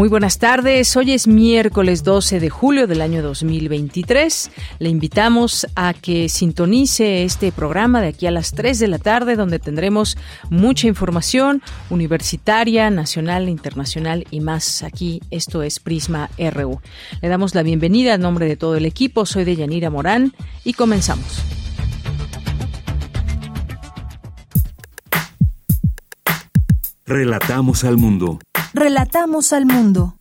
Muy buenas tardes, hoy es miércoles 12 de julio del año 2023. Le invitamos a que sintonice este programa de aquí a las 3 de la tarde donde tendremos mucha información universitaria, nacional, internacional y más. Aquí esto es Prisma RU. Le damos la bienvenida en nombre de todo el equipo, soy de Yanira Morán y comenzamos. Relatamos al mundo. Relatamos al mundo.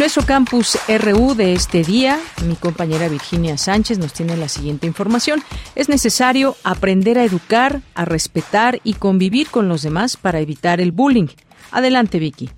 Nuestro campus RU de este día, mi compañera Virginia Sánchez nos tiene la siguiente información. Es necesario aprender a educar, a respetar y convivir con los demás para evitar el bullying. Adelante, Vicky.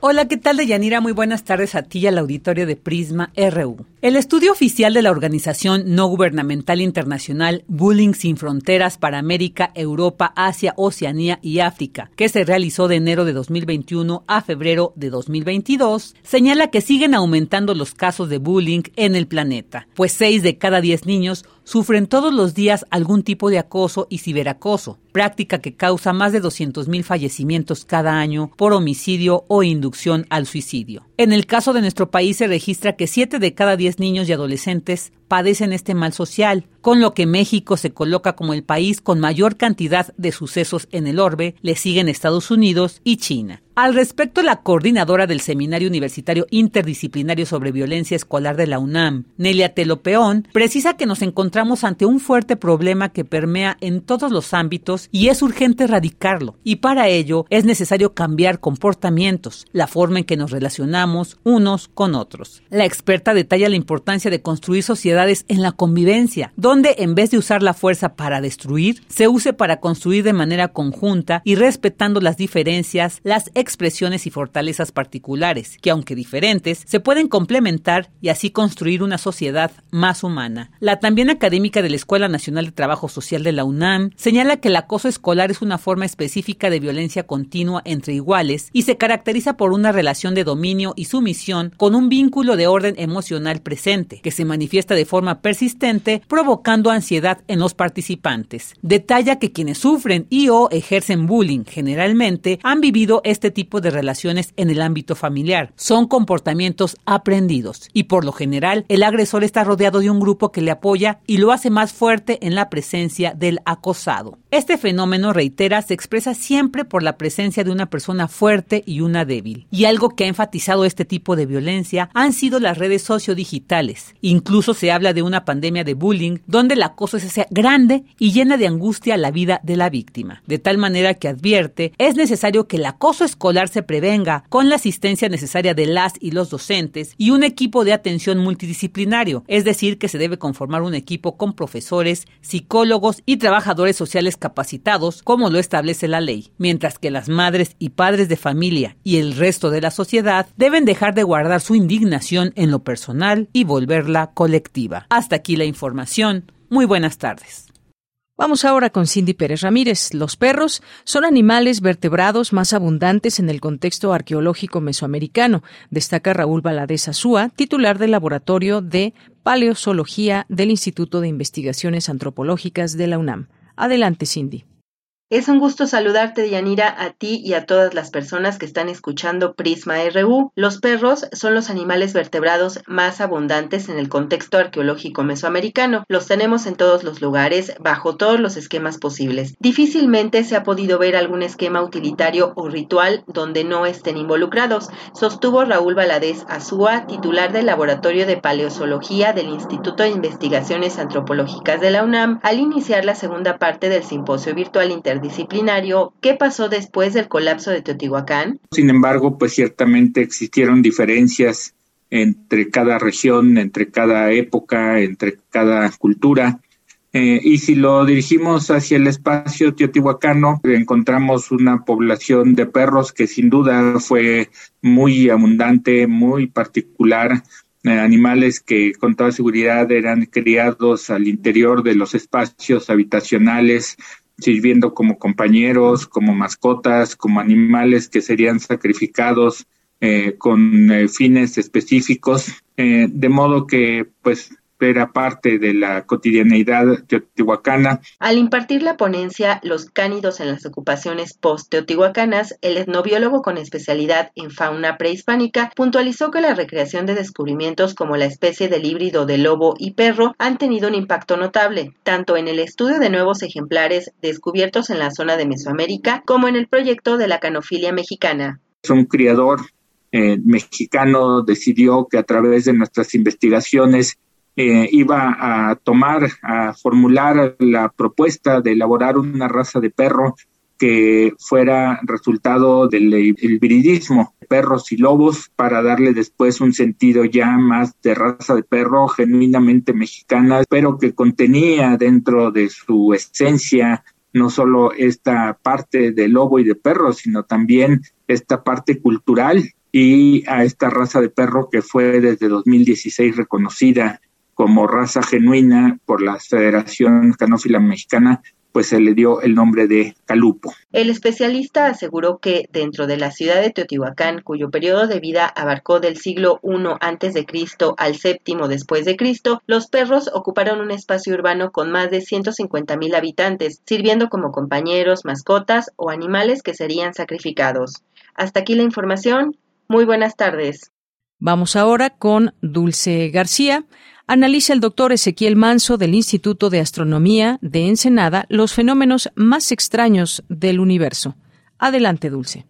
Hola, ¿qué tal, Deyanira? Muy buenas tardes a ti y al auditorio de Prisma RU. El estudio oficial de la organización no gubernamental internacional Bullying Sin Fronteras para América, Europa, Asia, Oceanía y África, que se realizó de enero de 2021 a febrero de 2022, señala que siguen aumentando los casos de bullying en el planeta, pues 6 de cada 10 niños sufren todos los días algún tipo de acoso y ciberacoso, práctica que causa más de 200.000 fallecimientos cada año por homicidio o inducción al suicidio. En el caso de nuestro país se registra que 7 de cada 10 niños y adolescentes padecen este mal social, con lo que México se coloca como el país con mayor cantidad de sucesos en el orbe, le siguen Estados Unidos y China. Al respecto, la coordinadora del Seminario Universitario Interdisciplinario sobre Violencia Escolar de la UNAM, Nelia Telopeón, precisa que nos encontramos ante un fuerte problema que permea en todos los ámbitos y es urgente erradicarlo. Y para ello es necesario cambiar comportamientos, la forma en que nos relacionamos unos con otros. La experta detalla la importancia de construir sociedades en la convivencia, donde en vez de usar la fuerza para destruir, se use para construir de manera conjunta y respetando las diferencias, las expresiones y fortalezas particulares, que aunque diferentes, se pueden complementar y así construir una sociedad más humana. La también académica de la Escuela Nacional de Trabajo Social de la UNAM señala que el acoso escolar es una forma específica de violencia continua entre iguales y se caracteriza por una relación de dominio y sumisión con un vínculo de orden emocional presente, que se manifiesta de forma persistente, provocando ansiedad en los participantes. Detalla que quienes sufren y o ejercen bullying generalmente han vivido este tipo de relaciones en el ámbito familiar. Son comportamientos aprendidos y por lo general el agresor está rodeado de un grupo que le apoya y lo hace más fuerte en la presencia del acosado. Este fenómeno, reitera, se expresa siempre por la presencia de una persona fuerte y una débil. Y algo que ha enfatizado este tipo de violencia han sido las redes sociodigitales. Incluso se habla de una pandemia de bullying donde el acoso es grande y llena de angustia la vida de la víctima. De tal manera que advierte, es necesario que el acoso escolar se prevenga con la asistencia necesaria de las y los docentes y un equipo de atención multidisciplinario, es decir, que se debe conformar un equipo con profesores, psicólogos y trabajadores sociales capacitados, como lo establece la ley, mientras que las madres y padres de familia y el resto de la sociedad deben dejar de guardar su indignación en lo personal y volverla colectiva. Hasta aquí la información. Muy buenas tardes. Vamos ahora con Cindy Pérez Ramírez. Los perros son animales vertebrados más abundantes en el contexto arqueológico mesoamericano, destaca Raúl Valadez Azúa, titular del Laboratorio de Paleozoología del Instituto de Investigaciones Antropológicas de la UNAM. Adelante, Cindy. Es un gusto saludarte, Yanira, a ti y a todas las personas que están escuchando Prisma RU. Los perros son los animales vertebrados más abundantes en el contexto arqueológico mesoamericano. Los tenemos en todos los lugares, bajo todos los esquemas posibles. Difícilmente se ha podido ver algún esquema utilitario o ritual donde no estén involucrados, sostuvo Raúl Valadez Azúa, titular del Laboratorio de Paleozoología del Instituto de Investigaciones Antropológicas de la UNAM, al iniciar la segunda parte del simposio virtual inter disciplinario, ¿qué pasó después del colapso de Teotihuacán? Sin embargo, pues ciertamente existieron diferencias entre cada región, entre cada época, entre cada cultura. Eh, y si lo dirigimos hacia el espacio teotihuacano, encontramos una población de perros que sin duda fue muy abundante, muy particular, eh, animales que con toda seguridad eran criados al interior de los espacios habitacionales sirviendo como compañeros, como mascotas, como animales que serían sacrificados eh, con eh, fines específicos, eh, de modo que pues era parte de la cotidianeidad teotihuacana. Al impartir la ponencia Los cánidos en las ocupaciones post-teotihuacanas, el etnobiólogo con especialidad en fauna prehispánica puntualizó que la recreación de descubrimientos como la especie del híbrido de lobo y perro han tenido un impacto notable, tanto en el estudio de nuevos ejemplares descubiertos en la zona de Mesoamérica como en el proyecto de la canofilia mexicana. Un criador eh, mexicano decidió que a través de nuestras investigaciones eh, iba a tomar, a formular la propuesta de elaborar una raza de perro que fuera resultado del hibridismo perros y lobos para darle después un sentido ya más de raza de perro genuinamente mexicana, pero que contenía dentro de su esencia no solo esta parte de lobo y de perro, sino también esta parte cultural y a esta raza de perro que fue desde 2016 reconocida como raza genuina por la Federación Canófila Mexicana pues se le dio el nombre de Calupo. El especialista aseguró que dentro de la ciudad de Teotihuacán, cuyo periodo de vida abarcó del siglo I antes de Cristo al séptimo después de Cristo, los perros ocuparon un espacio urbano con más de 150 mil habitantes, sirviendo como compañeros, mascotas o animales que serían sacrificados. Hasta aquí la información. Muy buenas tardes. Vamos ahora con Dulce García analiza el doctor Ezequiel Manso del Instituto de Astronomía de Ensenada los fenómenos más extraños del universo. Adelante, Dulce.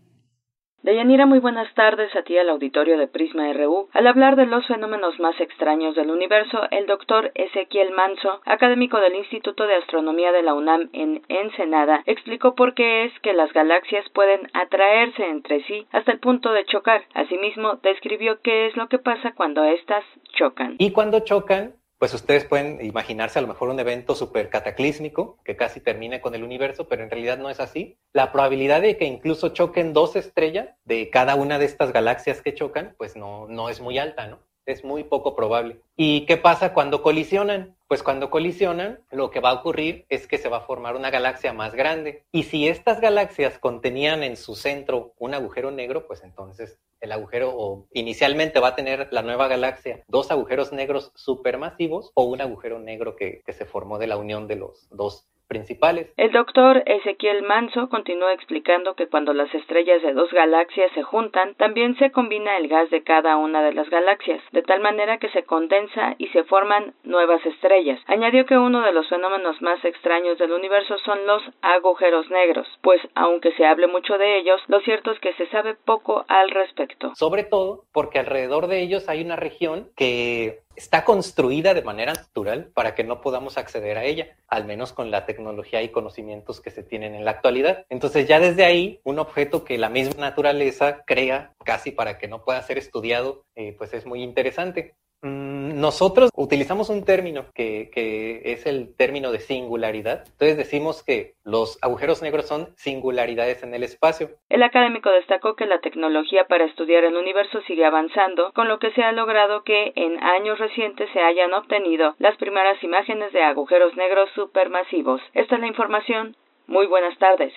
Deyanira, muy buenas tardes a ti al auditorio de Prisma RU. Al hablar de los fenómenos más extraños del universo, el doctor Ezequiel Manso, académico del Instituto de Astronomía de la UNAM en Ensenada, explicó por qué es que las galaxias pueden atraerse entre sí hasta el punto de chocar. Asimismo, describió qué es lo que pasa cuando éstas chocan. Y cuando chocan, pues ustedes pueden imaginarse a lo mejor un evento súper cataclísmico que casi termine con el universo, pero en realidad no es así. La probabilidad de que incluso choquen dos estrellas de cada una de estas galaxias que chocan, pues no, no es muy alta, ¿no? Es muy poco probable. ¿Y qué pasa cuando colisionan? Pues cuando colisionan, lo que va a ocurrir es que se va a formar una galaxia más grande. Y si estas galaxias contenían en su centro un agujero negro, pues entonces el agujero o inicialmente va a tener la nueva galaxia dos agujeros negros supermasivos o un agujero negro que, que se formó de la unión de los dos principales. El doctor Ezequiel Manso continuó explicando que cuando las estrellas de dos galaxias se juntan, también se combina el gas de cada una de las galaxias, de tal manera que se condensa y se forman nuevas estrellas. Añadió que uno de los fenómenos más extraños del universo son los agujeros negros, pues aunque se hable mucho de ellos, lo cierto es que se sabe poco al respecto. Sobre todo porque alrededor de ellos hay una región que está construida de manera natural para que no podamos acceder a ella, al menos con la tecnología y conocimientos que se tienen en la actualidad. Entonces ya desde ahí, un objeto que la misma naturaleza crea casi para que no pueda ser estudiado, eh, pues es muy interesante. Mm, nosotros utilizamos un término que, que, es el término de singularidad. Entonces decimos que los agujeros negros son singularidades en el espacio. El académico destacó que la tecnología para estudiar el universo sigue avanzando, con lo que se ha logrado que en años recientes se hayan obtenido las primeras imágenes de agujeros negros supermasivos. Esta es la información. Muy buenas tardes.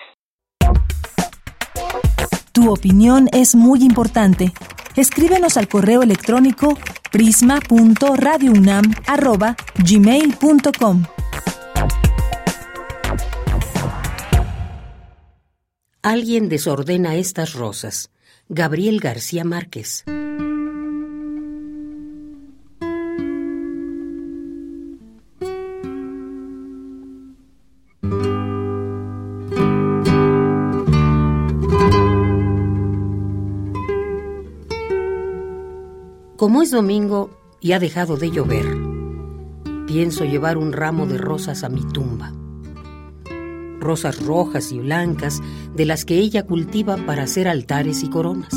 Tu opinión es muy importante. Escríbenos al correo electrónico prisma.radiounam@gmail.com. Alguien desordena estas rosas. Gabriel García Márquez. Es domingo y ha dejado de llover, pienso llevar un ramo de rosas a mi tumba. Rosas rojas y blancas de las que ella cultiva para hacer altares y coronas.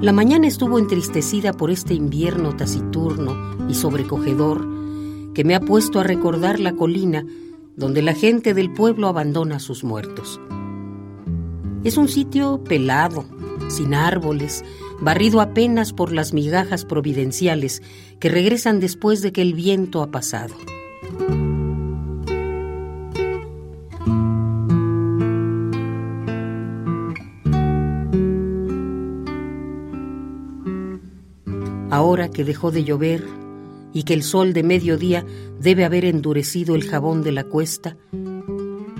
La mañana estuvo entristecida por este invierno taciturno y sobrecogedor que me ha puesto a recordar la colina donde la gente del pueblo abandona a sus muertos. Es un sitio pelado, sin árboles, barrido apenas por las migajas providenciales que regresan después de que el viento ha pasado. Ahora que dejó de llover, y que el sol de mediodía debe haber endurecido el jabón de la cuesta,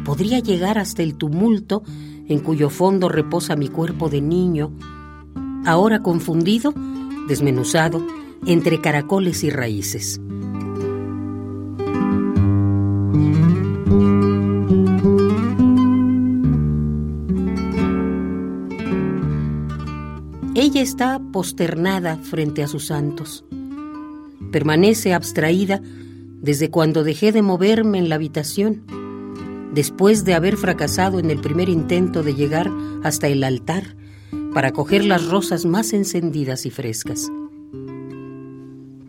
podría llegar hasta el tumulto en cuyo fondo reposa mi cuerpo de niño, ahora confundido, desmenuzado, entre caracoles y raíces. Ella está posternada frente a sus santos. Permanece abstraída desde cuando dejé de moverme en la habitación, después de haber fracasado en el primer intento de llegar hasta el altar para coger las rosas más encendidas y frescas.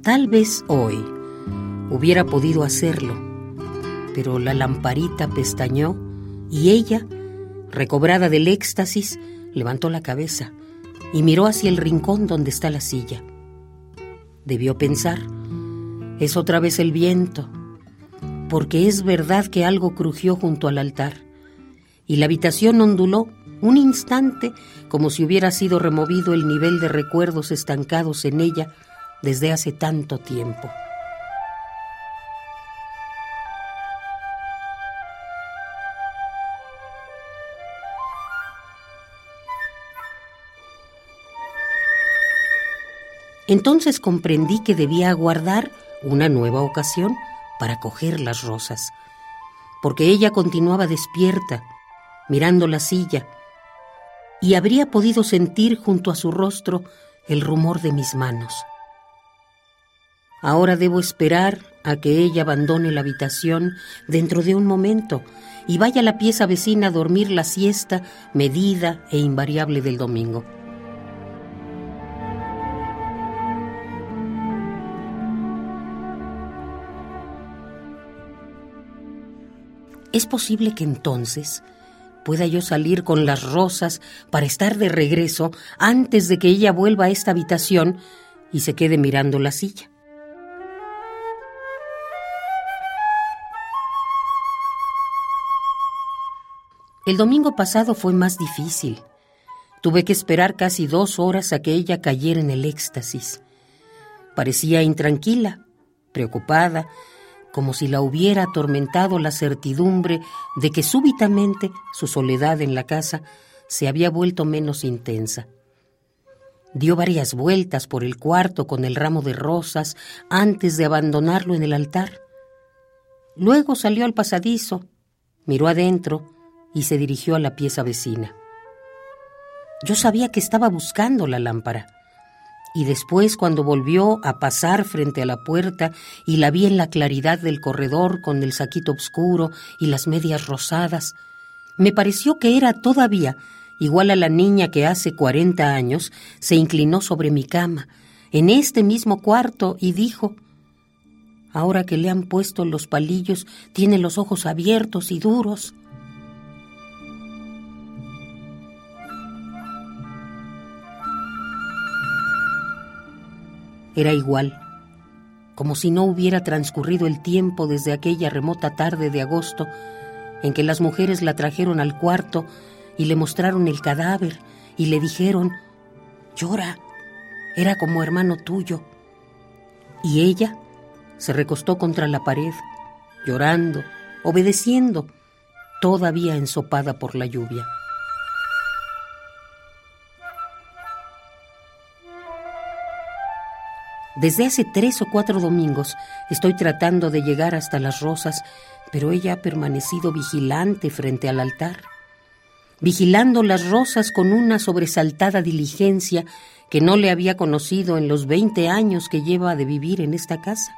Tal vez hoy hubiera podido hacerlo, pero la lamparita pestañó y ella, recobrada del éxtasis, levantó la cabeza y miró hacia el rincón donde está la silla. Debió pensar, es otra vez el viento, porque es verdad que algo crujió junto al altar, y la habitación onduló un instante como si hubiera sido removido el nivel de recuerdos estancados en ella desde hace tanto tiempo. Entonces comprendí que debía aguardar una nueva ocasión para coger las rosas, porque ella continuaba despierta, mirando la silla, y habría podido sentir junto a su rostro el rumor de mis manos. Ahora debo esperar a que ella abandone la habitación dentro de un momento y vaya a la pieza vecina a dormir la siesta medida e invariable del domingo. ¿Es posible que entonces pueda yo salir con las rosas para estar de regreso antes de que ella vuelva a esta habitación y se quede mirando la silla? El domingo pasado fue más difícil. Tuve que esperar casi dos horas a que ella cayera en el éxtasis. Parecía intranquila, preocupada, como si la hubiera atormentado la certidumbre de que súbitamente su soledad en la casa se había vuelto menos intensa. Dio varias vueltas por el cuarto con el ramo de rosas antes de abandonarlo en el altar. Luego salió al pasadizo, miró adentro y se dirigió a la pieza vecina. Yo sabía que estaba buscando la lámpara y después cuando volvió a pasar frente a la puerta y la vi en la claridad del corredor con el saquito oscuro y las medias rosadas, me pareció que era todavía igual a la niña que hace cuarenta años se inclinó sobre mi cama, en este mismo cuarto, y dijo, Ahora que le han puesto los palillos, tiene los ojos abiertos y duros. Era igual, como si no hubiera transcurrido el tiempo desde aquella remota tarde de agosto en que las mujeres la trajeron al cuarto y le mostraron el cadáver y le dijeron, llora, era como hermano tuyo. Y ella se recostó contra la pared, llorando, obedeciendo, todavía ensopada por la lluvia. Desde hace tres o cuatro domingos estoy tratando de llegar hasta las rosas, pero ella ha permanecido vigilante frente al altar, vigilando las rosas con una sobresaltada diligencia que no le había conocido en los veinte años que lleva de vivir en esta casa.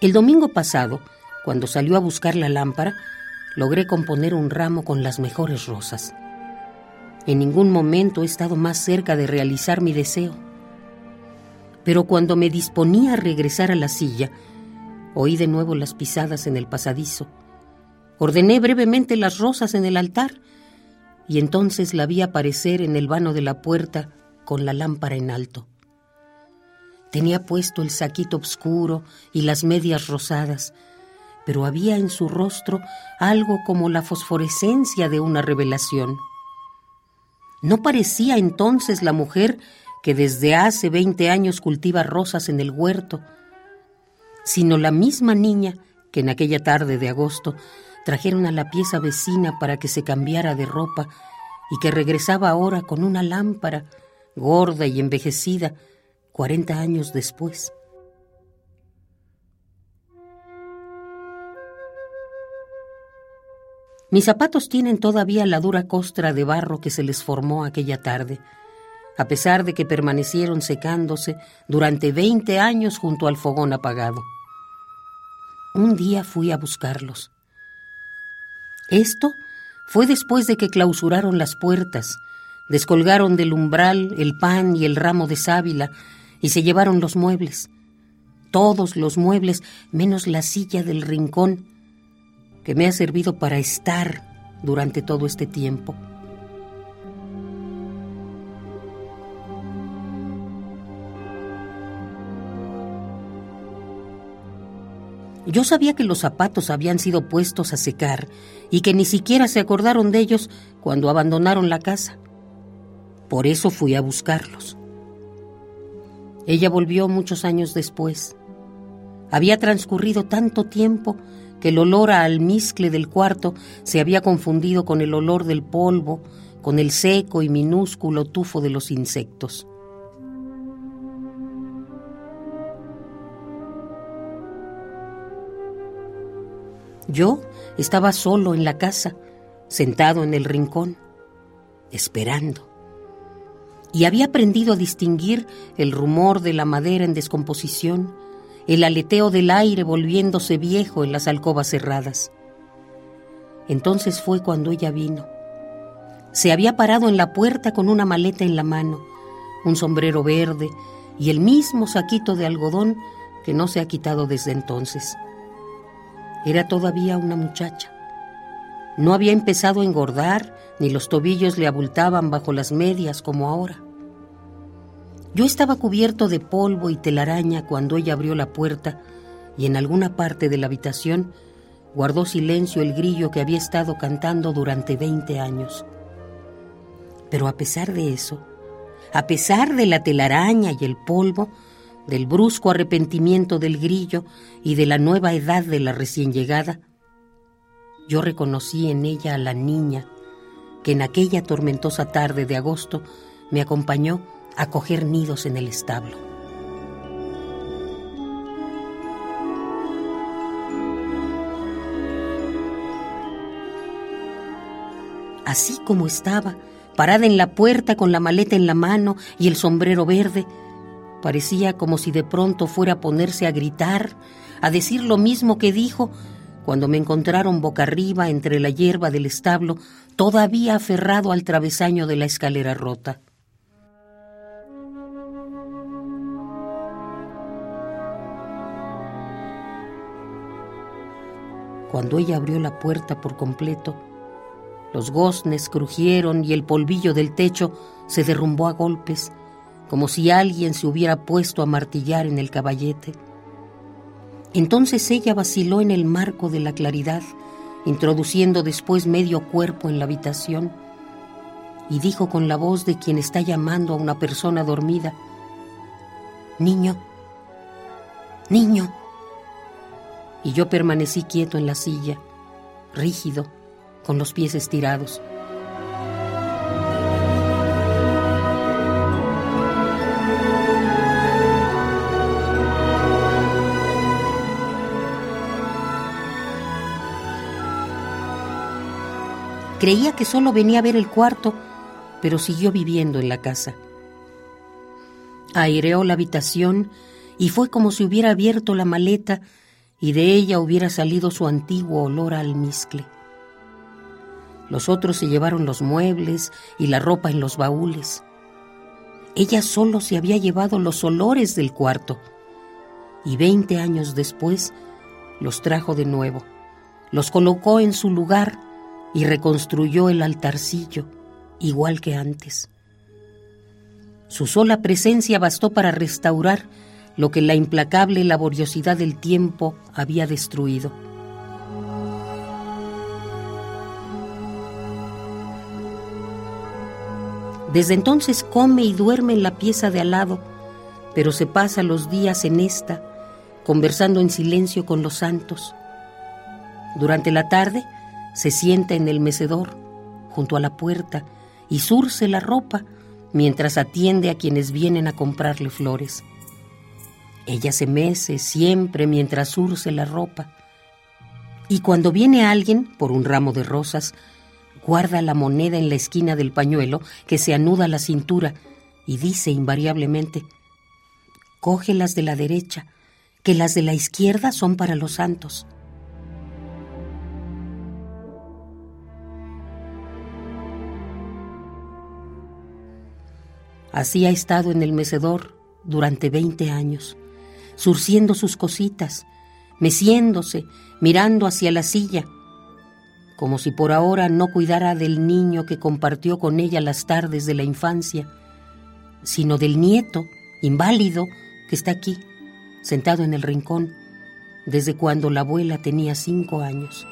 El domingo pasado, cuando salió a buscar la lámpara, logré componer un ramo con las mejores rosas. En ningún momento he estado más cerca de realizar mi deseo. Pero cuando me disponía a regresar a la silla, oí de nuevo las pisadas en el pasadizo. Ordené brevemente las rosas en el altar y entonces la vi aparecer en el vano de la puerta con la lámpara en alto. Tenía puesto el saquito oscuro y las medias rosadas, pero había en su rostro algo como la fosforescencia de una revelación. No parecía entonces la mujer que desde hace veinte años cultiva rosas en el huerto, sino la misma niña que en aquella tarde de agosto trajeron a la pieza vecina para que se cambiara de ropa y que regresaba ahora con una lámpara, gorda y envejecida, cuarenta años después. Mis zapatos tienen todavía la dura costra de barro que se les formó aquella tarde, a pesar de que permanecieron secándose durante veinte años junto al fogón apagado. Un día fui a buscarlos. Esto fue después de que clausuraron las puertas, descolgaron del umbral el pan y el ramo de sábila y se llevaron los muebles. Todos los muebles, menos la silla del rincón, que me ha servido para estar durante todo este tiempo. Yo sabía que los zapatos habían sido puestos a secar y que ni siquiera se acordaron de ellos cuando abandonaron la casa. Por eso fui a buscarlos. Ella volvió muchos años después. Había transcurrido tanto tiempo que el olor a almizcle del cuarto se había confundido con el olor del polvo, con el seco y minúsculo tufo de los insectos. Yo estaba solo en la casa, sentado en el rincón, esperando. Y había aprendido a distinguir el rumor de la madera en descomposición, el aleteo del aire volviéndose viejo en las alcobas cerradas. Entonces fue cuando ella vino. Se había parado en la puerta con una maleta en la mano, un sombrero verde y el mismo saquito de algodón que no se ha quitado desde entonces. Era todavía una muchacha. No había empezado a engordar, ni los tobillos le abultaban bajo las medias como ahora. Yo estaba cubierto de polvo y telaraña cuando ella abrió la puerta y en alguna parte de la habitación guardó silencio el grillo que había estado cantando durante veinte años. Pero a pesar de eso, a pesar de la telaraña y el polvo, del brusco arrepentimiento del grillo y de la nueva edad de la recién llegada, yo reconocí en ella a la niña que en aquella tormentosa tarde de agosto me acompañó a coger nidos en el establo. Así como estaba, parada en la puerta con la maleta en la mano y el sombrero verde, Parecía como si de pronto fuera a ponerse a gritar, a decir lo mismo que dijo cuando me encontraron boca arriba entre la hierba del establo, todavía aferrado al travesaño de la escalera rota. Cuando ella abrió la puerta por completo, los goznes crujieron y el polvillo del techo se derrumbó a golpes como si alguien se hubiera puesto a martillar en el caballete. Entonces ella vaciló en el marco de la claridad, introduciendo después medio cuerpo en la habitación, y dijo con la voz de quien está llamando a una persona dormida, Niño, niño. Y yo permanecí quieto en la silla, rígido, con los pies estirados. Creía que solo venía a ver el cuarto, pero siguió viviendo en la casa. Aireó la habitación y fue como si hubiera abierto la maleta y de ella hubiera salido su antiguo olor a almizcle. Los otros se llevaron los muebles y la ropa en los baúles. Ella solo se había llevado los olores del cuarto y veinte años después los trajo de nuevo, los colocó en su lugar y reconstruyó el altarcillo igual que antes. Su sola presencia bastó para restaurar lo que la implacable laboriosidad del tiempo había destruido. Desde entonces come y duerme en la pieza de al lado, pero se pasa los días en esta, conversando en silencio con los santos. Durante la tarde se sienta en el mecedor, junto a la puerta, y surce la ropa mientras atiende a quienes vienen a comprarle flores. Ella se mece siempre mientras surce la ropa Y cuando viene alguien por un ramo de rosas, guarda la moneda en la esquina del pañuelo que se anuda a la cintura y dice invariablemente, coge las de la derecha, que las de la izquierda son para los santos. Así ha estado en el mecedor durante veinte años, surciendo sus cositas, meciéndose, mirando hacia la silla, como si por ahora no cuidara del niño que compartió con ella las tardes de la infancia, sino del nieto, inválido, que está aquí, sentado en el rincón, desde cuando la abuela tenía cinco años.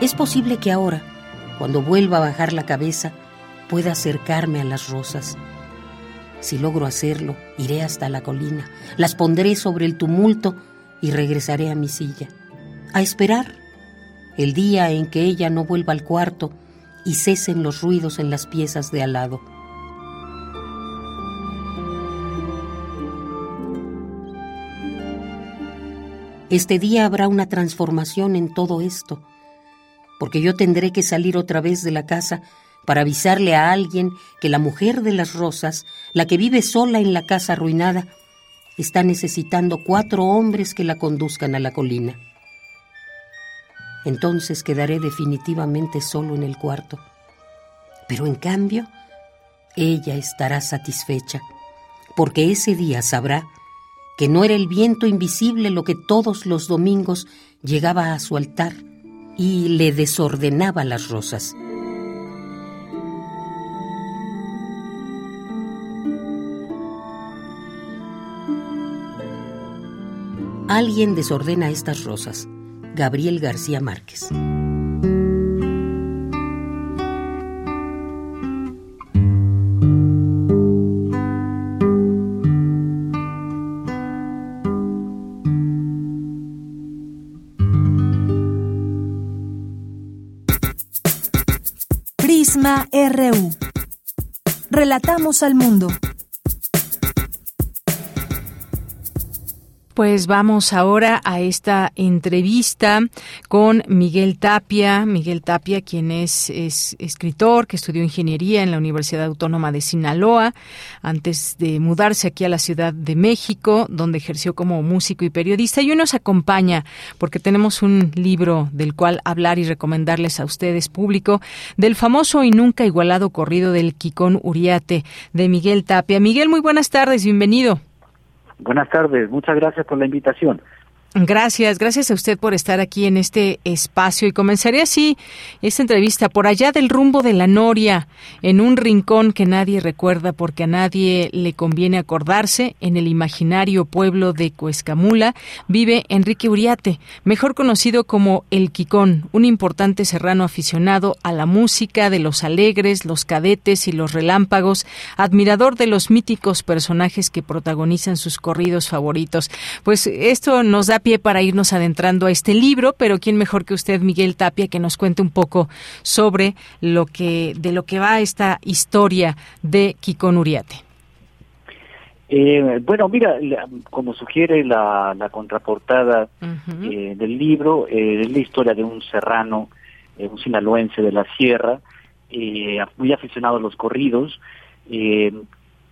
Es posible que ahora, cuando vuelva a bajar la cabeza, pueda acercarme a las rosas. Si logro hacerlo, iré hasta la colina, las pondré sobre el tumulto y regresaré a mi silla, a esperar el día en que ella no vuelva al cuarto y cesen los ruidos en las piezas de al lado. Este día habrá una transformación en todo esto porque yo tendré que salir otra vez de la casa para avisarle a alguien que la mujer de las rosas, la que vive sola en la casa arruinada, está necesitando cuatro hombres que la conduzcan a la colina. Entonces quedaré definitivamente solo en el cuarto. Pero en cambio, ella estará satisfecha, porque ese día sabrá que no era el viento invisible lo que todos los domingos llegaba a su altar y le desordenaba las rosas. Alguien desordena estas rosas. Gabriel García Márquez. RU. Relatamos al mundo. Pues vamos ahora a esta entrevista con Miguel Tapia. Miguel Tapia, quien es, escritor, que estudió ingeniería en la Universidad Autónoma de Sinaloa, antes de mudarse aquí a la Ciudad de México, donde ejerció como músico y periodista. Y hoy nos acompaña porque tenemos un libro del cual hablar y recomendarles a ustedes, público, del famoso y nunca igualado corrido del Quicón Uriate de Miguel Tapia. Miguel, muy buenas tardes, bienvenido. Buenas tardes, muchas gracias por la invitación. Gracias, gracias a usted por estar aquí en este espacio y comenzaré así esta entrevista por allá del rumbo de la Noria, en un rincón que nadie recuerda porque a nadie le conviene acordarse, en el imaginario pueblo de Cuescamula, vive Enrique Uriate, mejor conocido como El Quicón, un importante serrano aficionado a la música de los alegres, los cadetes y los relámpagos, admirador de los míticos personajes que protagonizan sus corridos favoritos. Pues esto nos da para irnos adentrando a este libro, pero quién mejor que usted, Miguel Tapia, que nos cuente un poco sobre lo que de lo que va esta historia de Kikon Uriate. Eh, bueno, mira, como sugiere la, contraportada eh, del libro, eh, es la historia de un serrano, un sinaloense de la sierra, muy aficionado a los corridos,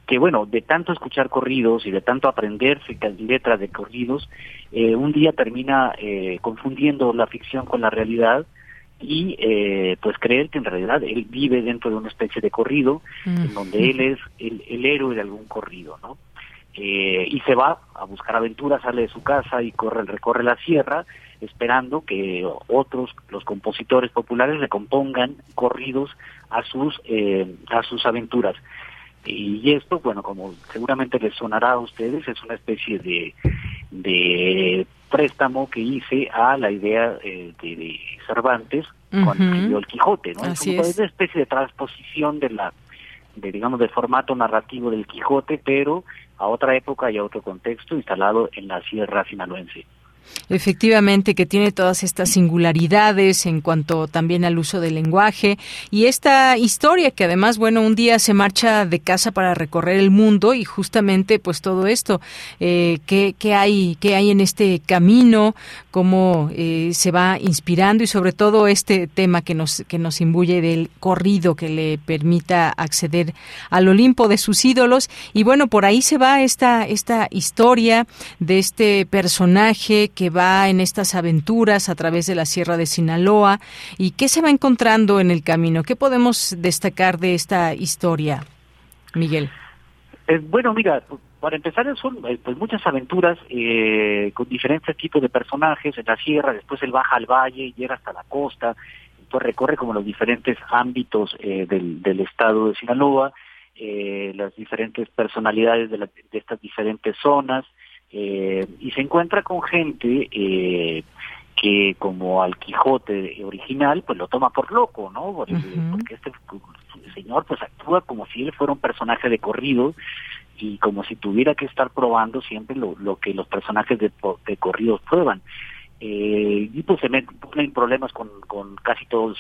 que bueno, de tanto escuchar corridos y de tanto aprenderse letras de corridos, eh, un día termina eh, confundiendo la ficción con la realidad y eh, pues creer que en realidad él vive dentro de una especie de corrido en donde él es el, héroe de algún corrido, ¿no? y se va a buscar aventuras, sale de su casa y corre, recorre la sierra esperando que otros, los compositores populares le compongan corridos a sus, a sus aventuras. Y esto, bueno, como seguramente les sonará a ustedes, es una especie de, de préstamo que hice a la idea eh, de, Cervantes cuando el Quijote, ¿no? es, una especie de transposición de la, de, digamos, del formato narrativo del Quijote, pero a otra época y a otro contexto instalado en la Sierra Sinaloense. Efectivamente, que tiene todas estas singularidades en cuanto también al uso del lenguaje y esta historia que además, bueno, un día se marcha de casa para recorrer el mundo y justamente pues todo esto, eh, ¿qué, hay, qué hay en este camino, cómo eh, se va inspirando y sobre todo este tema que nos, que nos imbuye del corrido que le permita acceder al Olimpo de sus ídolos. Y bueno, por ahí se va esta, esta historia de este personaje que va en estas aventuras a través de la Sierra de Sinaloa y qué se va encontrando en el camino. ¿Qué podemos destacar de esta historia, Miguel? Eh, bueno, mira, para empezar son eh, pues muchas aventuras eh, con diferentes tipos de personajes en la sierra, después él baja al valle, llega hasta la costa, pues recorre como los diferentes ámbitos del, del estado de Sinaloa, las diferentes personalidades de, de estas diferentes zonas, eh, y se encuentra con gente eh, que como al Quijote original pues lo toma por loco, ¿no? Porque, este señor pues actúa como si él fuera un personaje de corrido y como si tuviera que estar probando siempre lo, lo que los personajes de, de corridos prueban. Eh, y pues se meten en problemas con, con casi todos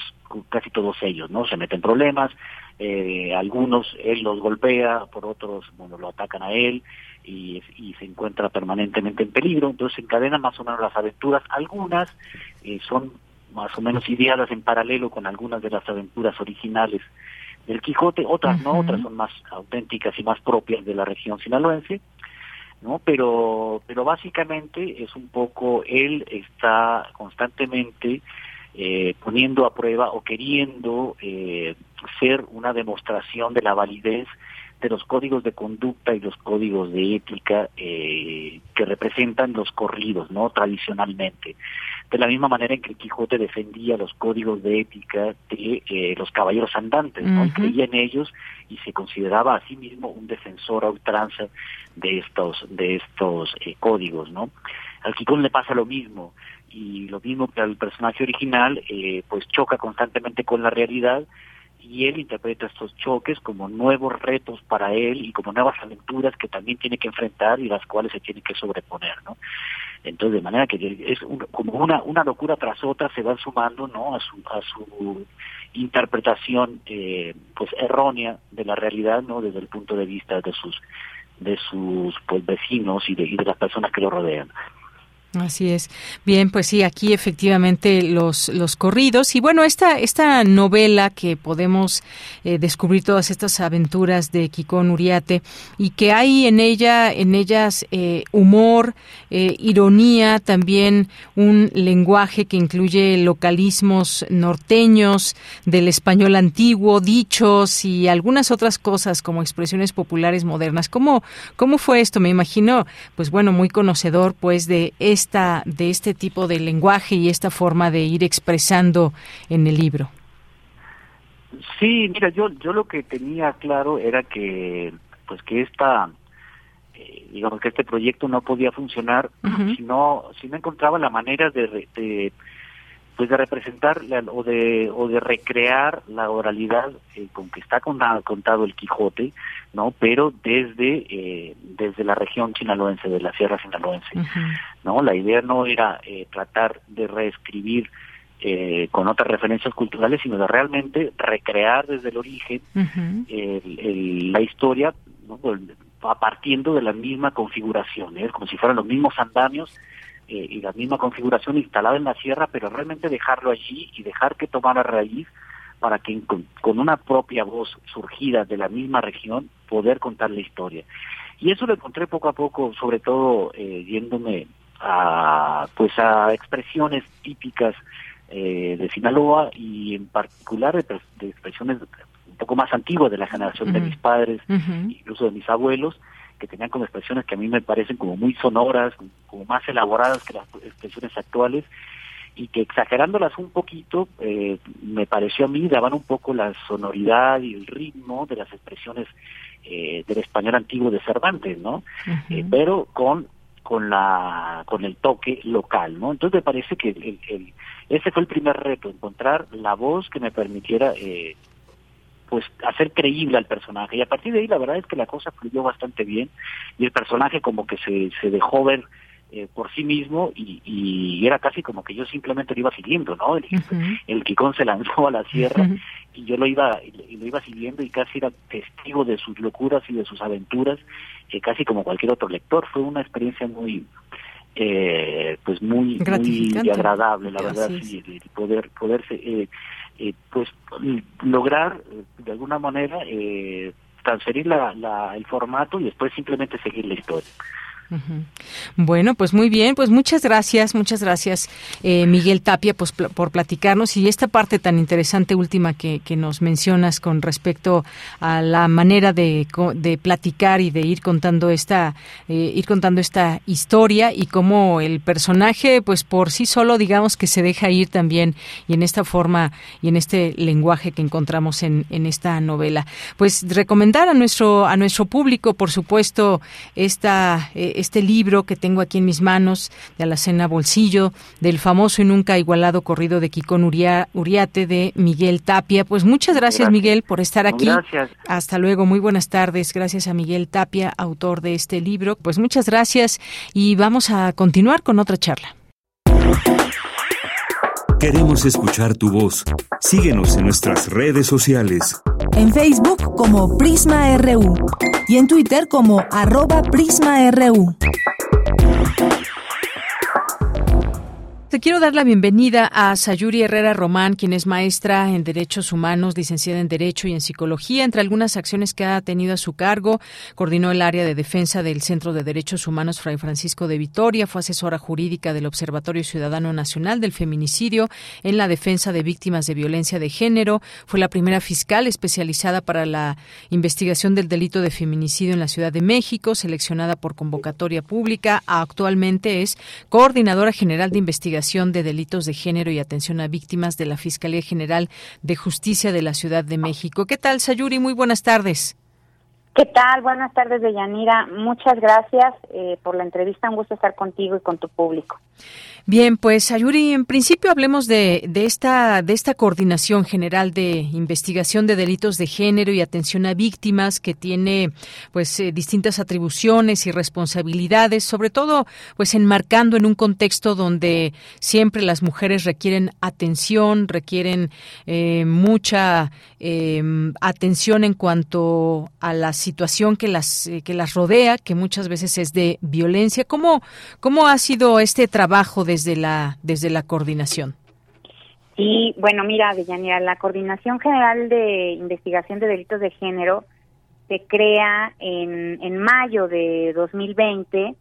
casi todos ellos no se meten problemas eh, algunos él los golpea por otros bueno lo atacan a él y, se encuentra permanentemente en peligro, entonces encadena más o menos las aventuras. Algunas eh, son más o menos ideadas en paralelo con algunas de las aventuras originales del Quijote, otras no, otras son más auténticas y más propias de la región sinaloense, ¿no? Pero, pero básicamente es un poco, él está constantemente eh, poniendo a prueba o queriendo eh, ser una demostración de la validez los códigos de conducta y los códigos de ética eh, que representan los corridos, ¿no? Tradicionalmente. De la misma manera en que el Quijote defendía los códigos de ética de eh, los caballeros andantes, ¿no? Creía en ellos y se consideraba a sí mismo un defensor a ultranza de estos, de estos eh, códigos, ¿no? Al Quijote le pasa lo mismo y lo mismo que al personaje original, pues choca constantemente con la realidad y él interpreta estos choques como nuevos retos para él y como nuevas aventuras que también tiene que enfrentar y las cuales se tiene que sobreponer, ¿no? Entonces, de manera que es como una, una locura tras otra se va sumando, ¿no? A su, a su interpretación, eh, pues, errónea de la realidad, ¿no? Desde el punto de vista de sus, de sus, pues, vecinos y de, y de las personas que lo rodean. Así es. Bien, pues sí, aquí efectivamente los, los corridos. Y bueno, esta, esta novela que podemos eh, descubrir todas estas aventuras de Kikón Uriate y que hay en ella, en ellas eh, humor, eh, ironía, también un lenguaje que incluye localismos norteños del español antiguo, dichos y algunas otras cosas como expresiones populares modernas. ¿Cómo, cómo fue esto? Me imagino, pues bueno, muy conocedor pues de este de este tipo de lenguaje y esta forma de ir expresando en el libro? Sí, mira, yo yo lo que tenía claro era que pues que esta eh, digamos que este proyecto no podía funcionar si no si no encontraba la manera de, de pues de representar o de o de recrear la oralidad eh, con que está contado el Quijote no pero desde eh, desde la región sinaloense de la sierra sinaloense no la idea no era eh, tratar de reescribir con otras referencias culturales sino de realmente recrear desde el origen la historia ¿no? Pues, partiendo de la misma configuración como si fueran los mismos andamios eh, y la misma configuración instalada en la sierra, pero realmente dejarlo allí y dejar que tomara raíz para que con, una propia voz surgida de la misma región poder contar la historia. Y eso lo encontré poco a poco, sobre todo eh, yéndome a, pues a expresiones típicas eh, de Sinaloa y en particular de, expresiones un poco más antiguas de la generación de mis padres, incluso de mis abuelos, que tenían como expresiones que a mí me parecen como muy sonoras, como más elaboradas que las expresiones actuales, y que exagerándolas un poquito, eh, me pareció a mí, daban un poco la sonoridad y el ritmo de las expresiones eh, del español antiguo de Cervantes, ¿no? Eh, pero con con la con el toque local, ¿no? Entonces me parece que el, ese fue el primer reto, encontrar la voz que me permitiera eh, pues hacer creíble al personaje y a partir de ahí la verdad es que la cosa fluyó bastante bien y el personaje como que se, se dejó ver eh, por sí mismo y, y, era casi como que yo simplemente lo iba siguiendo, ¿no? El, el Kikón se lanzó a la sierra y yo lo iba lo iba siguiendo y casi era testigo de sus locuras y de sus aventuras, eh, casi como cualquier otro lector. Fue una experiencia muy eh, pues muy, muy agradable, la verdad, sí, poder poderse eh, eh, pues lograr de alguna manera eh, transferir la, la, el formato y después simplemente seguir la historia. Bueno, pues muy bien, pues muchas gracias, muchas gracias eh, Miguel Tapia pues, por platicarnos y esta parte tan interesante última que, nos mencionas con respecto a la manera de, de platicar y de ir contando esta eh, ir contando esta historia y cómo el personaje pues por sí solo digamos que se deja ir también y en esta forma y en este lenguaje que encontramos en, en esta novela. Pues recomendar a nuestro a nuestro público por supuesto esta eh, este libro que tengo aquí en mis manos de Alacena Bolsillo, del famoso y nunca igualado corrido de Kikón Uriate de Miguel Tapia. Pues muchas gracias, Miguel por estar aquí. Gracias. Hasta luego, muy buenas tardes. Gracias a Miguel Tapia, autor de este libro. Pues muchas gracias y vamos a continuar con otra charla. Queremos escuchar tu voz. Síguenos en nuestras redes sociales. En Facebook como Prisma RU y en Twitter como arroba PrismaRU. Te quiero dar la bienvenida a Sayuri Herrera Román, quien es maestra en Derechos Humanos, licenciada en Derecho y en Psicología. Entre algunas acciones que ha tenido a su cargo, coordinó el área de defensa del Centro de Derechos Humanos Fray Francisco de Vitoria, fue asesora jurídica del Observatorio Ciudadano Nacional del Feminicidio en la defensa de víctimas de violencia de género, fue la primera fiscal especializada para la investigación del delito de feminicidio en la Ciudad de México, seleccionada por convocatoria pública. Actualmente es coordinadora general de de Delitos de Género y Atención a Víctimas de la Fiscalía General de Justicia de la Ciudad de México. ¿Qué tal, Sayuri? Muy buenas tardes. ¿Qué tal? Buenas tardes, Deyanira. Muchas gracias eh, por la entrevista. Un gusto estar contigo y con tu público. Bien, pues Ayuri, en principio hablemos de, de, esta, de esta coordinación general de investigación de delitos de género y atención a víctimas que tiene pues eh, distintas atribuciones y responsabilidades, sobre todo pues enmarcando en un contexto donde siempre las mujeres requieren atención, requieren eh, mucha em, atención en cuanto a la situación que las, eh, que las rodea, que muchas veces es de violencia. ¿Cómo, cómo ha sido este trabajo de desde la, desde la coordinación? Sí, bueno, mira, Deyanira, la Coordinación General de Investigación de Delitos de Género se crea en, en mayo de 2020,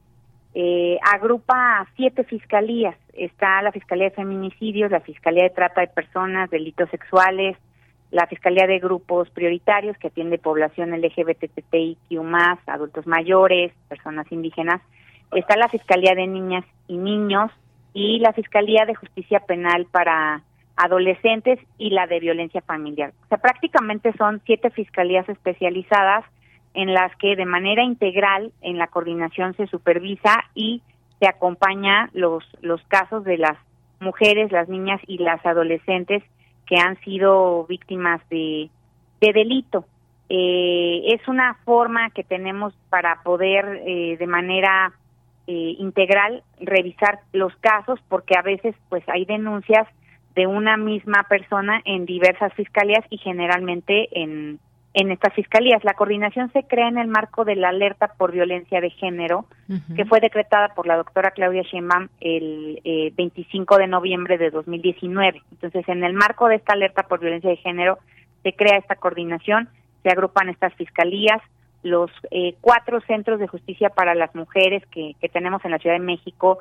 eh, agrupa a siete fiscalías. Está la Fiscalía de Feminicidios, la Fiscalía de Trata de Personas, Delitos Sexuales, la Fiscalía de Grupos Prioritarios, que atiende población LGBTTIQ+, adultos mayores, personas indígenas. Está la Fiscalía de Niñas y Niños, y la Fiscalía de Justicia Penal para adolescentes y la de violencia familiar. O sea, prácticamente son siete fiscalías especializadas en las que de manera integral en la coordinación se supervisa y se acompaña los, los casos de las mujeres, las niñas y las adolescentes que han sido víctimas de, de delito. Eh, es una forma que tenemos para poder eh, de manera eh, integral revisar los casos porque a veces pues hay denuncias de una misma persona en diversas fiscalías y generalmente en, en estas fiscalías. La coordinación se crea en el marco de la alerta por violencia de género que fue decretada por la doctora Claudia Sheinbaum el 25 eh, de noviembre de 2019. Entonces, en el marco de esta alerta por violencia de género se crea esta coordinación, se agrupan estas fiscalías, los eh, cuatro centros de justicia para las mujeres que, tenemos en la Ciudad de México,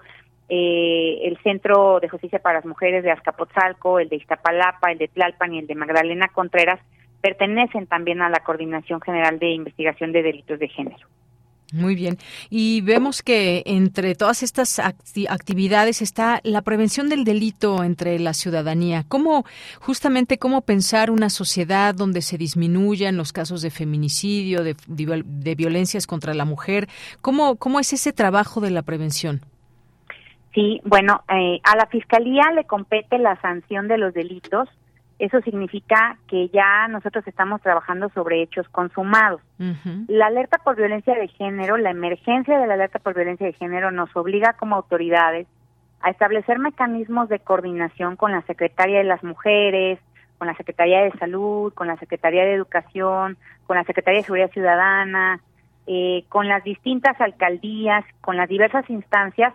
eh, el Centro de Justicia para las Mujeres de Azcapotzalco, el de Iztapalapa, el de Tlalpan y el de Magdalena Contreras, pertenecen también a la Coordinación General de Investigación de Delitos de Género. Muy bien. Y vemos que entre todas estas actividades está la prevención del delito entre la ciudadanía. ¿Cómo, justamente, cómo pensar una sociedad donde se disminuyan los casos de feminicidio, de, violencias contra la mujer? ¿Cómo, ¿Cómo es ese trabajo de la prevención? Sí, bueno, eh, a la Fiscalía le compete la sanción de los delitos Eso significa que ya nosotros estamos trabajando sobre hechos consumados. La alerta por violencia de género, la emergencia de la alerta por violencia de género nos obliga como autoridades a establecer mecanismos de coordinación con la Secretaría de las Mujeres, con la Secretaría de Salud, con la Secretaría de Educación, con la Secretaría de Seguridad Ciudadana, eh, con las distintas alcaldías, con las diversas instancias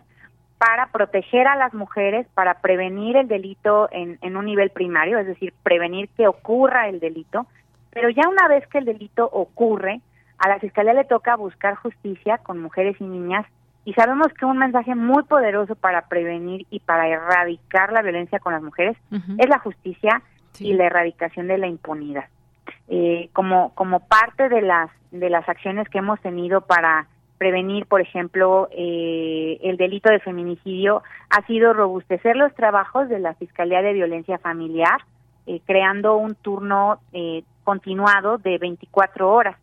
para proteger a las mujeres, para prevenir el delito en, en un nivel primario, es decir, prevenir que ocurra el delito, pero ya una vez que el delito ocurre, a la Fiscalía le toca buscar justicia con mujeres y niñas. Y sabemos que un mensaje muy poderoso para prevenir y para erradicar la violencia con las mujeres es la justicia y la erradicación de la impunidad. Eh, como como parte de las de las acciones que hemos tenido para prevenir, por ejemplo, eh, el delito de feminicidio, ha sido robustecer los trabajos de la Fiscalía de Violencia Familiar, eh, creando un turno eh, continuado de 24 horas.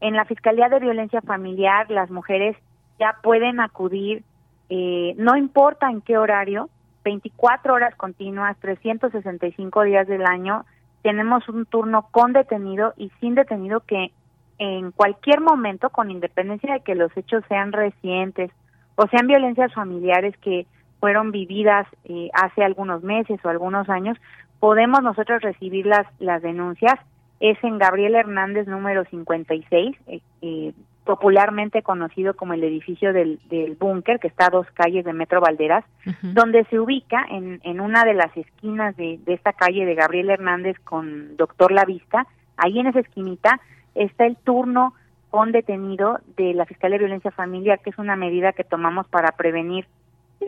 En la Fiscalía de Violencia Familiar, las mujeres ya pueden acudir, no importa en qué horario, 24 horas continuas, 365 días del año, tenemos un turno con detenido y sin detenido que en cualquier momento, con independencia de que los hechos sean recientes o sean violencias familiares que fueron vividas eh, hace algunos meses o algunos años, podemos nosotros recibir las, las denuncias. Es en Gabriel Hernández número 56, eh, eh, popularmente conocido como el edificio del, del búnker, que está a dos calles de Metro Valderas, donde se ubica en, en una de las esquinas de, de esta calle de Gabriel Hernández con Doctor La Vista. Ahí en esa esquinita está el turno con detenido de la Fiscalía de Violencia Familiar, que es una medida que tomamos para prevenir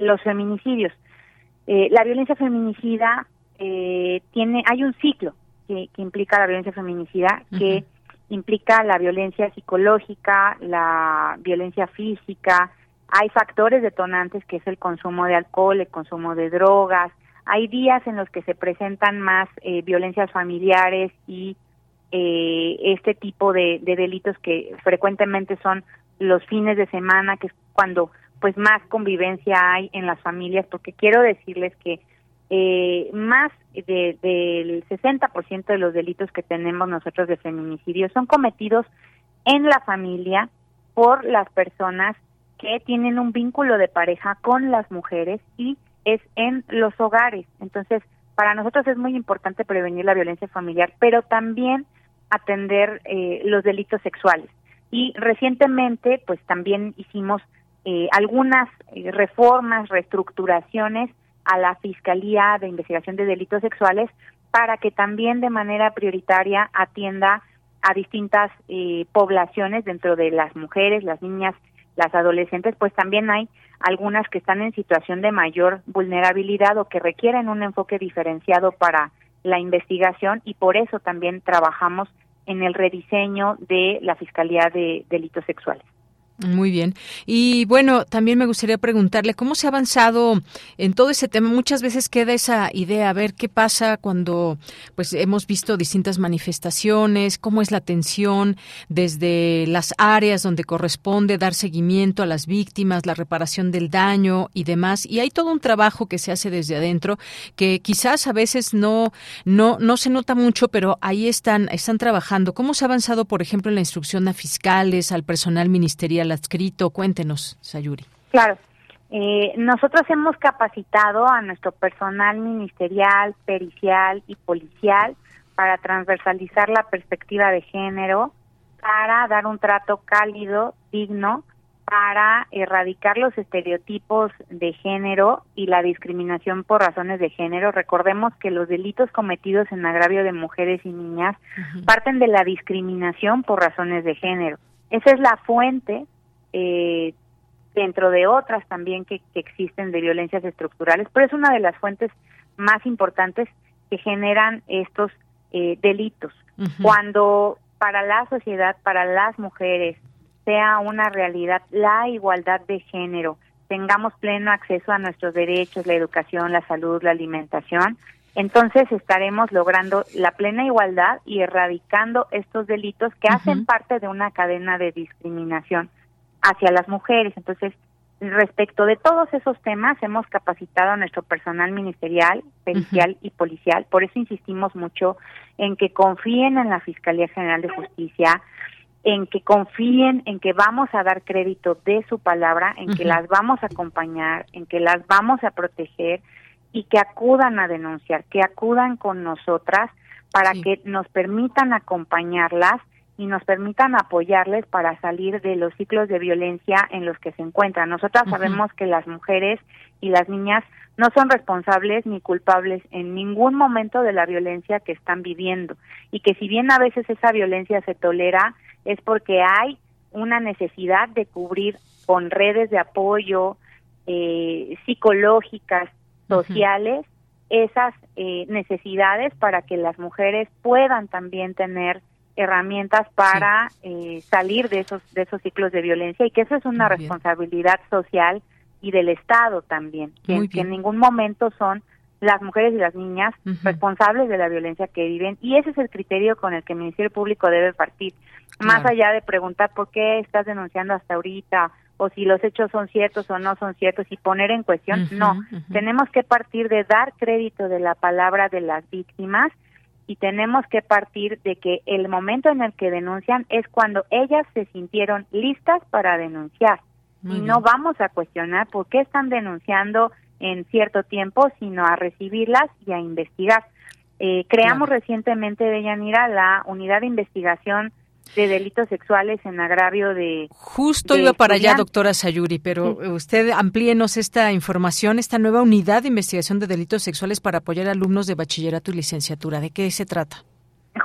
los feminicidios. Eh, la violencia feminicida eh, tiene, hay un ciclo que, implica la violencia feminicida, que implica la violencia psicológica, la violencia física, hay factores detonantes que es el consumo de alcohol, el consumo de drogas, hay días en los que se presentan más eh, violencias familiares y eh, este tipo de, delitos que frecuentemente son los fines de semana, que es cuando pues más convivencia hay en las familias, porque quiero decirles que eh, más de, del 60% de los delitos que tenemos nosotros de feminicidio son cometidos en la familia por las personas que tienen un vínculo de pareja con las mujeres y es en los hogares. Entonces, para nosotros es muy importante prevenir la violencia familiar, pero también atender eh, los delitos sexuales. Y recientemente, pues también hicimos eh, algunas eh, reformas, reestructuraciones a la Fiscalía de Investigación de Delitos Sexuales para que también de manera prioritaria atienda a distintas poblaciones dentro de las mujeres, las niñas, las adolescentes, pues también hay algunas que están en situación de mayor vulnerabilidad o que requieren un enfoque diferenciado para la investigación y por eso también trabajamos en el rediseño de la Fiscalía de Delitos Sexuales. Muy bien. Y bueno, también me gustaría preguntarle cómo se ha avanzado en todo ese tema. Muchas veces queda esa idea, a ver qué pasa cuando pues hemos visto distintas manifestaciones, cómo es la atención desde las áreas donde corresponde dar seguimiento a las víctimas, la reparación del daño y demás. Y hay todo un trabajo que se hace desde adentro que quizás a veces no no no se nota mucho, pero ahí están están trabajando. ¿Cómo se ha avanzado, por ejemplo, en la instrucción a fiscales, al personal ministerial adscrito? Cuéntenos, Sayuri. Claro. Eh, nosotros hemos capacitado a nuestro personal ministerial, pericial y policial para transversalizar la perspectiva de género, para dar un trato cálido, digno, para erradicar los estereotipos de género y la discriminación por razones de género. Recordemos que los delitos cometidos en agravio de mujeres y niñas parten de la discriminación por razones de género. Esa es la fuente eh, dentro de otras también que, existen de violencias estructurales, pero es una de las fuentes más importantes que generan estos eh, delitos. Cuando para la sociedad, para las mujeres, sea una realidad la igualdad de género, tengamos pleno acceso a nuestros derechos, la educación, la salud, la alimentación, entonces estaremos logrando la plena igualdad y erradicando estos delitos que hacen parte de una cadena de discriminación hacia las mujeres. Entonces, respecto de todos esos temas hemos capacitado a nuestro personal ministerial, pericial y policial. Por eso insistimos mucho en que confíen en la Fiscalía General de Justicia, en que confíen en que vamos a dar crédito de su palabra, en que las vamos a acompañar, en que las vamos a proteger y que acudan a denunciar, que acudan con nosotras para que nos permitan acompañarlas y nos permitan apoyarles para salir de los ciclos de violencia en los que se encuentran. Nosotras sabemos que las mujeres y las niñas no son responsables ni culpables en ningún momento de la violencia que están viviendo. Y que si bien a veces esa violencia se tolera es porque hay una necesidad de cubrir con redes de apoyo eh, psicológicas, sociales, esas eh, necesidades para que las mujeres puedan también tener herramientas para eh, salir de esos de esos ciclos de violencia y que eso es una responsabilidad social y del Estado también, que, en ningún momento son las mujeres y las niñas responsables de la violencia que viven y ese es el criterio con el que el Ministerio Público debe partir, más allá de preguntar por qué estás denunciando hasta ahorita o si los hechos son ciertos o no son ciertos y poner en cuestión, no, tenemos que partir de dar crédito de la palabra de las víctimas y tenemos que partir de que el momento en el que denuncian es cuando ellas se sintieron listas para denunciar. y no vamos a cuestionar por qué están denunciando en cierto tiempo, sino a recibirlas y a investigar. Eh, creamos recientemente, de Yanira, la unidad de investigación de delitos sexuales en agravio de... Justo iba para allá, doctora Sayuri, pero usted amplíenos esta información, esta nueva unidad de investigación de delitos sexuales para apoyar a alumnos de bachillerato y licenciatura. ¿De qué se trata?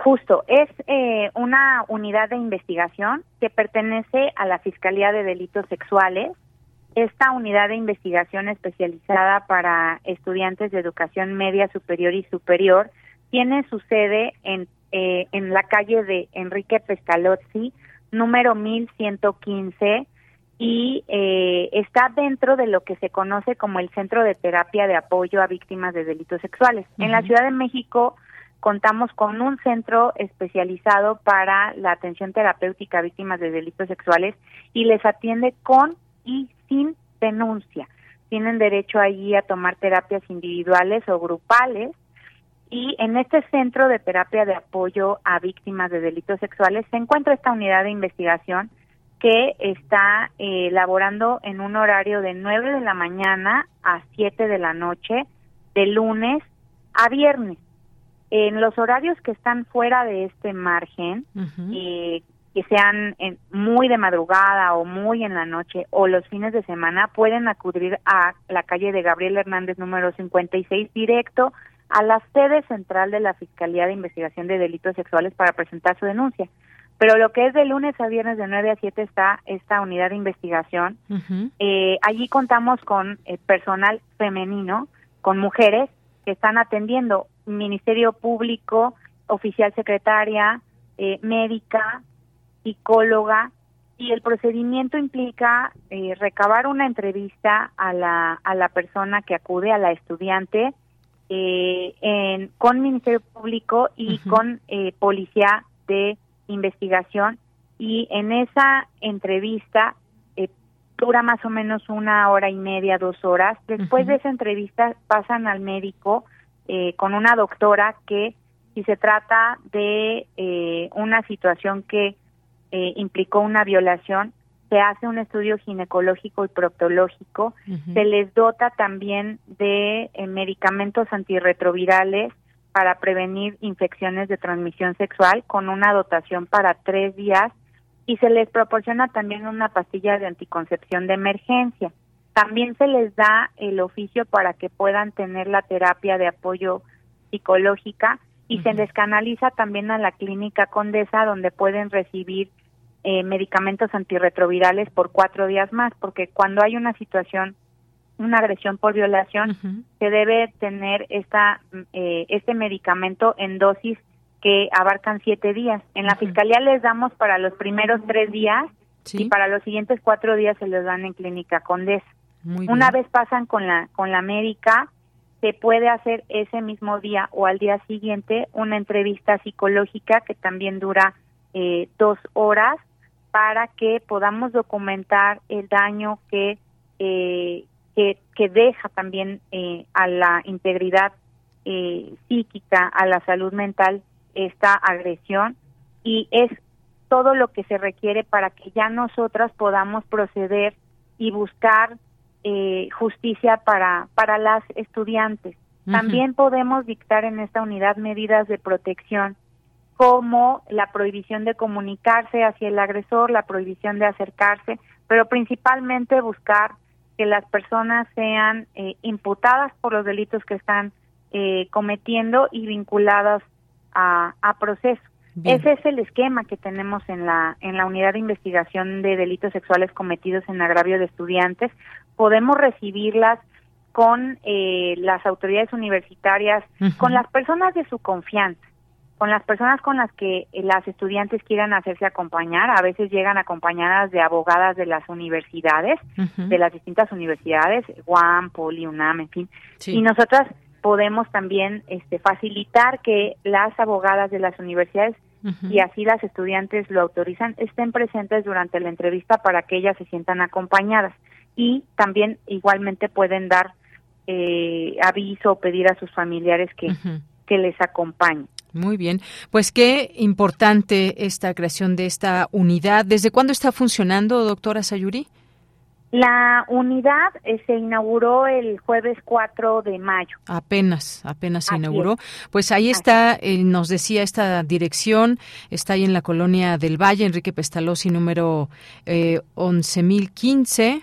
Justo, es eh, una unidad de investigación que pertenece a la Fiscalía de Delitos Sexuales. Esta unidad de investigación especializada para estudiantes de educación media superior y superior tiene su sede en eh, en la calle de Enrique Pestalozzi, número 1115, y eh, está dentro de lo que se conoce como el Centro de Terapia de Apoyo a Víctimas de Delitos Sexuales. En la Ciudad de México contamos con un centro especializado para la atención terapéutica a víctimas de delitos sexuales y les atiende con y sin denuncia. Tienen derecho allí a tomar terapias individuales o grupales y en este centro de terapia de apoyo a víctimas de delitos sexuales se encuentra esta unidad de investigación que está eh, laborando en un horario de 9 de la mañana a 7 de la noche, de lunes a viernes. En los horarios que están fuera de este margen, eh, que sean muy de madrugada o muy en la noche o los fines de semana, pueden acudir a la calle de Gabriel Hernández número 56 directo a la sede central de la Fiscalía de Investigación de Delitos Sexuales para presentar su denuncia. Pero lo que es de lunes a viernes de 9 a 7 está esta unidad de investigación. eh, allí contamos con eh, personal femenino, con mujeres que están atendiendo Ministerio Público, oficial secretaria, eh, médica, psicóloga, y el procedimiento implica eh, recabar una entrevista a la, a la persona que acude, a la estudiante, eh, en, con Ministerio Público y con eh, Policía de Investigación. Y en esa entrevista eh, dura más o menos una hora y media, dos horas. Después de esa entrevista pasan al médico eh, con una doctora que si se trata de eh, una situación que eh, implicó una violación, se hace un estudio ginecológico y proctológico, se les dota también de eh, medicamentos antirretrovirales para prevenir infecciones de transmisión sexual con una dotación para tres días y se les proporciona también una pastilla de anticoncepción de emergencia. También se les da el oficio para que puedan tener la terapia de apoyo psicológica y se les canaliza también a la clínica Condesa donde pueden recibir eh, medicamentos antirretrovirales por cuatro días más, porque cuando hay una situación, una agresión por violación, se debe tener esta, eh, este medicamento en dosis que abarcan siete días. En la fiscalía les damos para los primeros tres días y para los siguientes cuatro días se los dan en clínica Condesa. Una vez pasan con la con la médica, se puede hacer ese mismo día o al día siguiente una entrevista psicológica que también dura eh, dos horas para que podamos documentar el daño que eh, que, que, deja también eh, a la integridad eh, psíquica, a la salud mental, esta agresión y es todo lo que se requiere para que ya nosotras podamos proceder y buscar eh, justicia para, para las estudiantes. También podemos dictar en esta unidad medidas de protección como la prohibición de comunicarse hacia el agresor, la prohibición de acercarse, pero principalmente buscar que las personas sean eh, imputadas por los delitos que están eh, cometiendo y vinculadas a, a proceso. Ese es el esquema que tenemos en la en la unidad de investigación de delitos sexuales cometidos en agravio de estudiantes. Podemos recibirlas con eh, las autoridades universitarias, con las personas de su confianza, con las personas con las que eh, las estudiantes quieran hacerse acompañar. A veces llegan acompañadas de abogadas de las universidades, de las distintas universidades, UAM, Poli, UNAM, en fin. Y nosotras podemos también este, facilitar que las abogadas de las universidades y así las estudiantes lo autorizan, estén presentes durante la entrevista para que ellas se sientan acompañadas y también igualmente pueden dar eh, aviso o pedir a sus familiares que, que les acompañen. Muy bien, pues qué importante esta creación de esta unidad. ¿Desde cuándo está funcionando, doctora Sayuri? La unidad eh, se inauguró el jueves 4 de mayo. Apenas, apenas se inauguró. Pues ahí está, eh, nos decía esta dirección, está ahí en la colonia del Valle, Enrique Pestalozzi, número eh, 11.015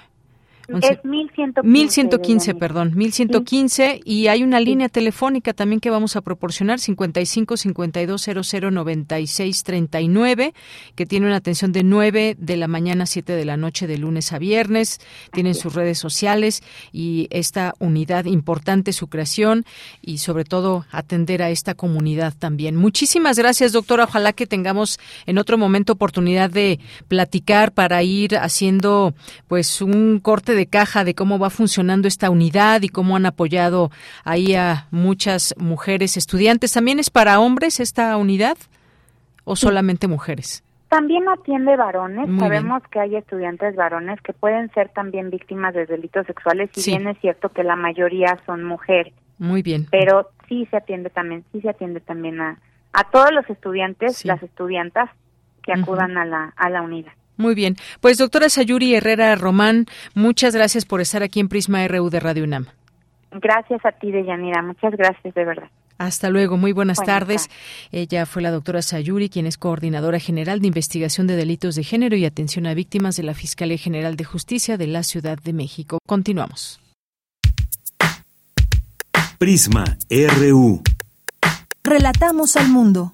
es 1115. 1115, perdón, 1115 y hay una línea telefónica también que vamos a proporcionar 55 52 00 96 39 que tiene una atención de 9 de la mañana a 7 de la noche de lunes a viernes. Tienen sus redes sociales y esta unidad importante su creación y sobre todo atender a esta comunidad también. Muchísimas gracias, doctora. Ojalá que tengamos en otro momento oportunidad de platicar para ir haciendo pues un corte de caja de cómo va funcionando esta unidad y cómo han apoyado ahí a muchas mujeres estudiantes. ¿También es para hombres esta unidad o solamente mujeres? También atiende varones. Sabemos que hay estudiantes varones que pueden ser también víctimas de delitos sexuales, si bien es cierto que la mayoría son mujeres. Muy bien. Pero sí se atiende también, sí se atiende también a, a todos los estudiantes, las estudiantas que acudan a la a la unidad. Muy bien. Pues doctora Sayuri Herrera Román, muchas gracias por estar aquí en Prisma RU de Radio UNAM. Gracias a ti, Deyanira. Muchas gracias, de verdad. Hasta luego, muy buenas, tardes. Ella fue la doctora Sayuri, quien es coordinadora general de investigación de delitos de género y atención a víctimas de la Fiscalía General de Justicia de la Ciudad de México. Continuamos. Prisma RU. Relatamos al mundo.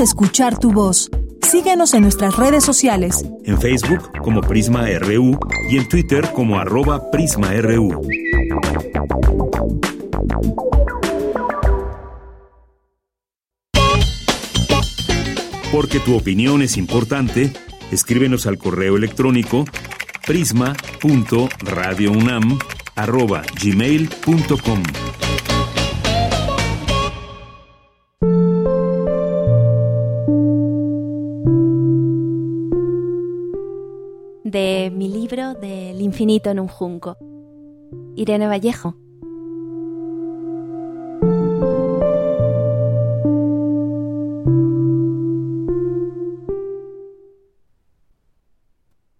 Escuchar tu voz. Síguenos en nuestras redes sociales. En Facebook como Prisma RU y en Twitter como arroba PrismaRU. Porque tu opinión es importante, escríbenos al correo electrónico prisma.radiounam@gmail.com. infinito en un junco. Irene Vallejo.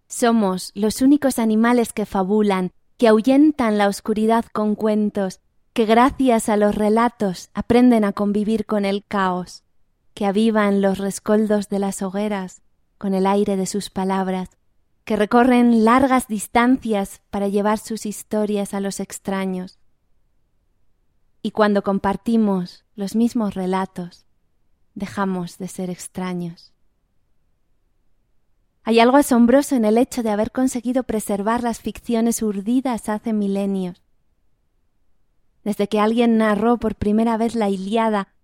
Somos los únicos animales que fabulan, que ahuyentan la oscuridad con cuentos, que gracias a los relatos aprenden a convivir con el caos, que avivan los rescoldos de las hogueras con el aire de sus palabras, que recorren largas distancias para llevar sus historias a los extraños. Y cuando compartimos los mismos relatos, dejamos de ser extraños. Hay algo asombroso en el hecho de haber conseguido preservar las ficciones urdidas hace milenios. Desde que alguien narró por primera vez la Iliada,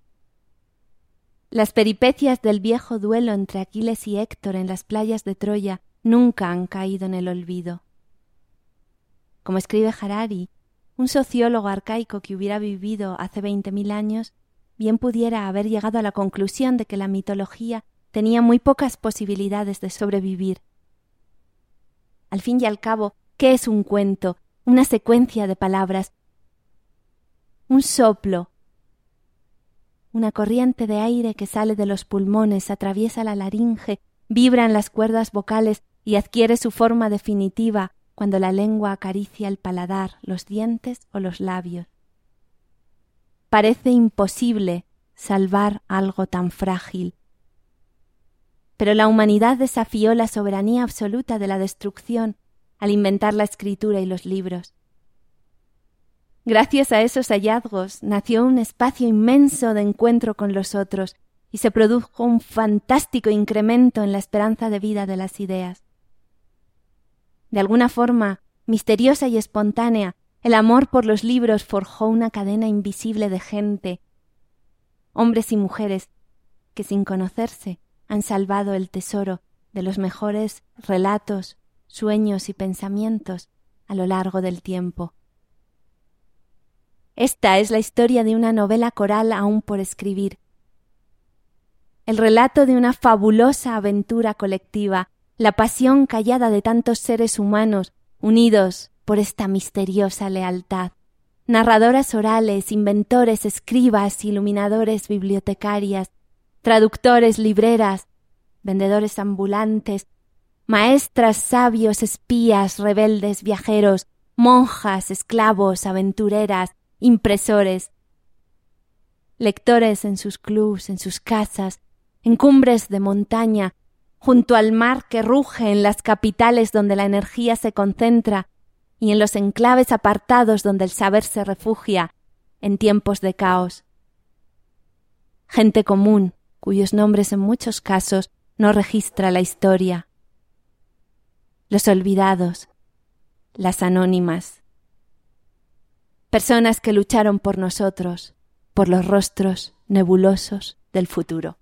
las peripecias del viejo duelo entre Aquiles y Héctor en las playas de Troya nunca han caído en el olvido. Como escribe Harari, un sociólogo arcaico que hubiera vivido hace veinte mil años bien pudiera haber llegado a la conclusión de que la mitología tenía muy pocas posibilidades de sobrevivir. Al fin y al cabo, ¿qué es un cuento? Una secuencia de palabras, un soplo, una corriente de aire que sale de los pulmones, atraviesa la laringe, vibran las cuerdas vocales y adquiere su forma definitiva cuando la lengua acaricia el paladar, los dientes o los labios. Parece imposible salvar algo tan frágil. Pero la humanidad desafió la soberanía absoluta de la destrucción al inventar la escritura y los libros. Gracias a esos hallazgos nació un espacio inmenso de encuentro con los otros y se produjo un fantástico incremento en la esperanza de vida de las ideas. De alguna forma, misteriosa y espontánea, el amor por los libros forjó una cadena invisible de gente, hombres y mujeres, que sin conocerse han salvado el tesoro de los mejores relatos, sueños y pensamientos a lo largo del tiempo. Esta es la historia de una novela coral aún por escribir, el relato de una fabulosa aventura colectiva la pasión callada de tantos seres humanos unidos por esta misteriosa lealtad. Narradoras orales, inventores, escribas, iluminadores, bibliotecarias, traductores, libreras, vendedores ambulantes, maestras, sabios, espías, rebeldes, viajeros, monjas, esclavos, aventureras, impresores, lectores en sus clubs, en sus casas, en cumbres de montaña, junto al mar que ruge en las capitales donde la energía se concentra y en los enclaves apartados donde el saber se refugia en tiempos de caos. Gente común, cuyos nombres en muchos casos no registra la historia. Los olvidados, las anónimas. Personas que lucharon por nosotros, por los rostros nebulosos del futuro.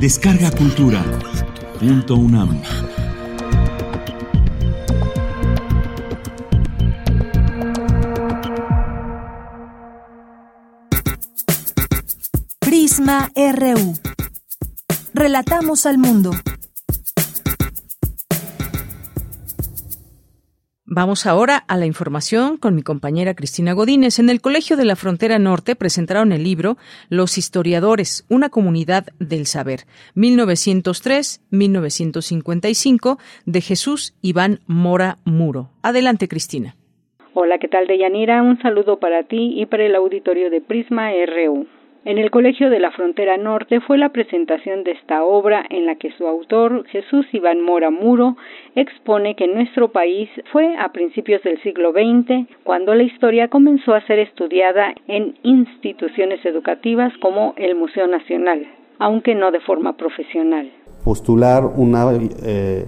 Descarga Cultura. Punto UNAM. Prisma RU. Relatamos al mundo. Vamos ahora a la información con mi compañera Cristina Godínez. En el Colegio de la Frontera Norte presentaron el libro Los historiadores, una comunidad del saber, 1903-1955, de Jesús Iván Mora Muro. Adelante, Cristina. Hola, ¿qué tal, Deyanira? Un saludo para ti y para el auditorio de Prisma RU. En el Colegio de la Frontera Norte fue la presentación de esta obra en la que su autor, Jesús Iván Mora Muro, expone que nuestro país fue a principios del siglo XX cuando la historia comenzó a ser estudiada en instituciones educativas como el Museo Nacional, aunque no de forma profesional. Postular una eh,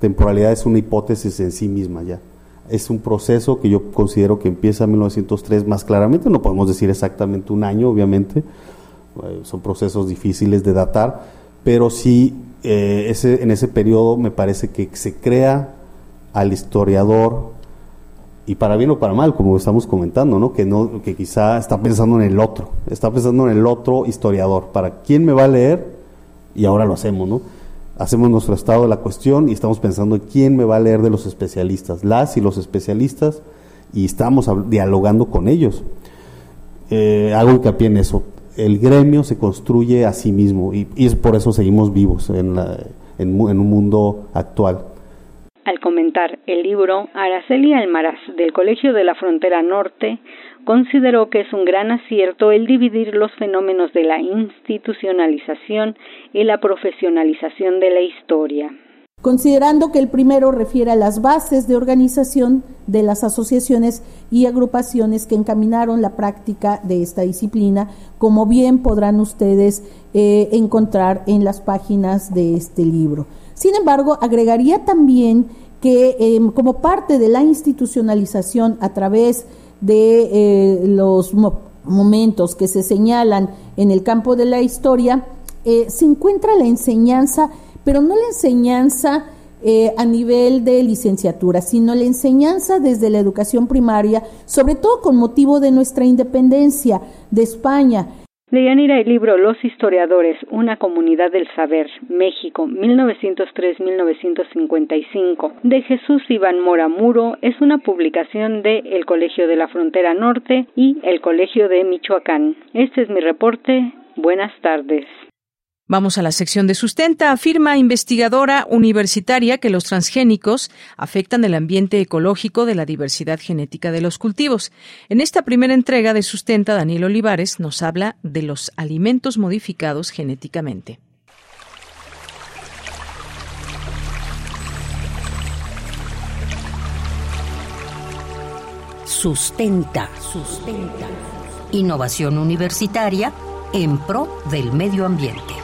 temporalidad es una hipótesis en sí misma ya es un proceso que yo considero que empieza en 1903 más claramente, no podemos decir exactamente un año, obviamente, eh, son procesos difíciles de datar, pero sí eh, ese, en ese periodo me parece que se crea al historiador, y para bien o para mal, como estamos comentando, ¿no? Que, no, que quizá está pensando en el otro, está pensando en el otro historiador, para quién me va a leer, y ahora lo hacemos, ¿no? Hacemos nuestro estado de la cuestión y estamos pensando quién me va a leer de los especialistas, las y los especialistas, y estamos dialogando con ellos. Eh, hago hincapié en eso. El gremio se construye a sí mismo y, es por eso seguimos vivos en, en un mundo actual. Al comentar el libro, Araceli Almaraz del Colegio de la Frontera Norte consideró que es un gran acierto el dividir los fenómenos de la institucionalización y la profesionalización de la historia. Considerando que el primero refiere a las bases de organización de las asociaciones y agrupaciones que encaminaron la práctica de esta disciplina, como bien podrán ustedes eh, encontrar en las páginas de este libro. Sin embargo, agregaría también que em, como parte de la institucionalización a través de eh, los momentos que se señalan en el campo de la historia, eh, se encuentra la enseñanza, pero no la enseñanza eh, a nivel de licenciatura, sino la enseñanza desde la educación primaria, sobre todo con motivo de nuestra independencia de España. Deyanira, el libro Los Historiadores, una comunidad del saber, México, 1903-1955, de Jesús Iván Mora Muro, es una publicación de El Colegio de la Frontera Norte y El Colegio de Michoacán. Este es mi reporte. Buenas tardes. Vamos a la sección de sustenta. Afirma investigadora universitaria que los transgénicos afectan el ambiente ecológico de la diversidad genética de los cultivos. En esta primera entrega de sustenta, Daniel Olivares nos habla de los alimentos modificados genéticamente. Sustenta, sustenta. Innovación universitaria en pro del medio ambiente.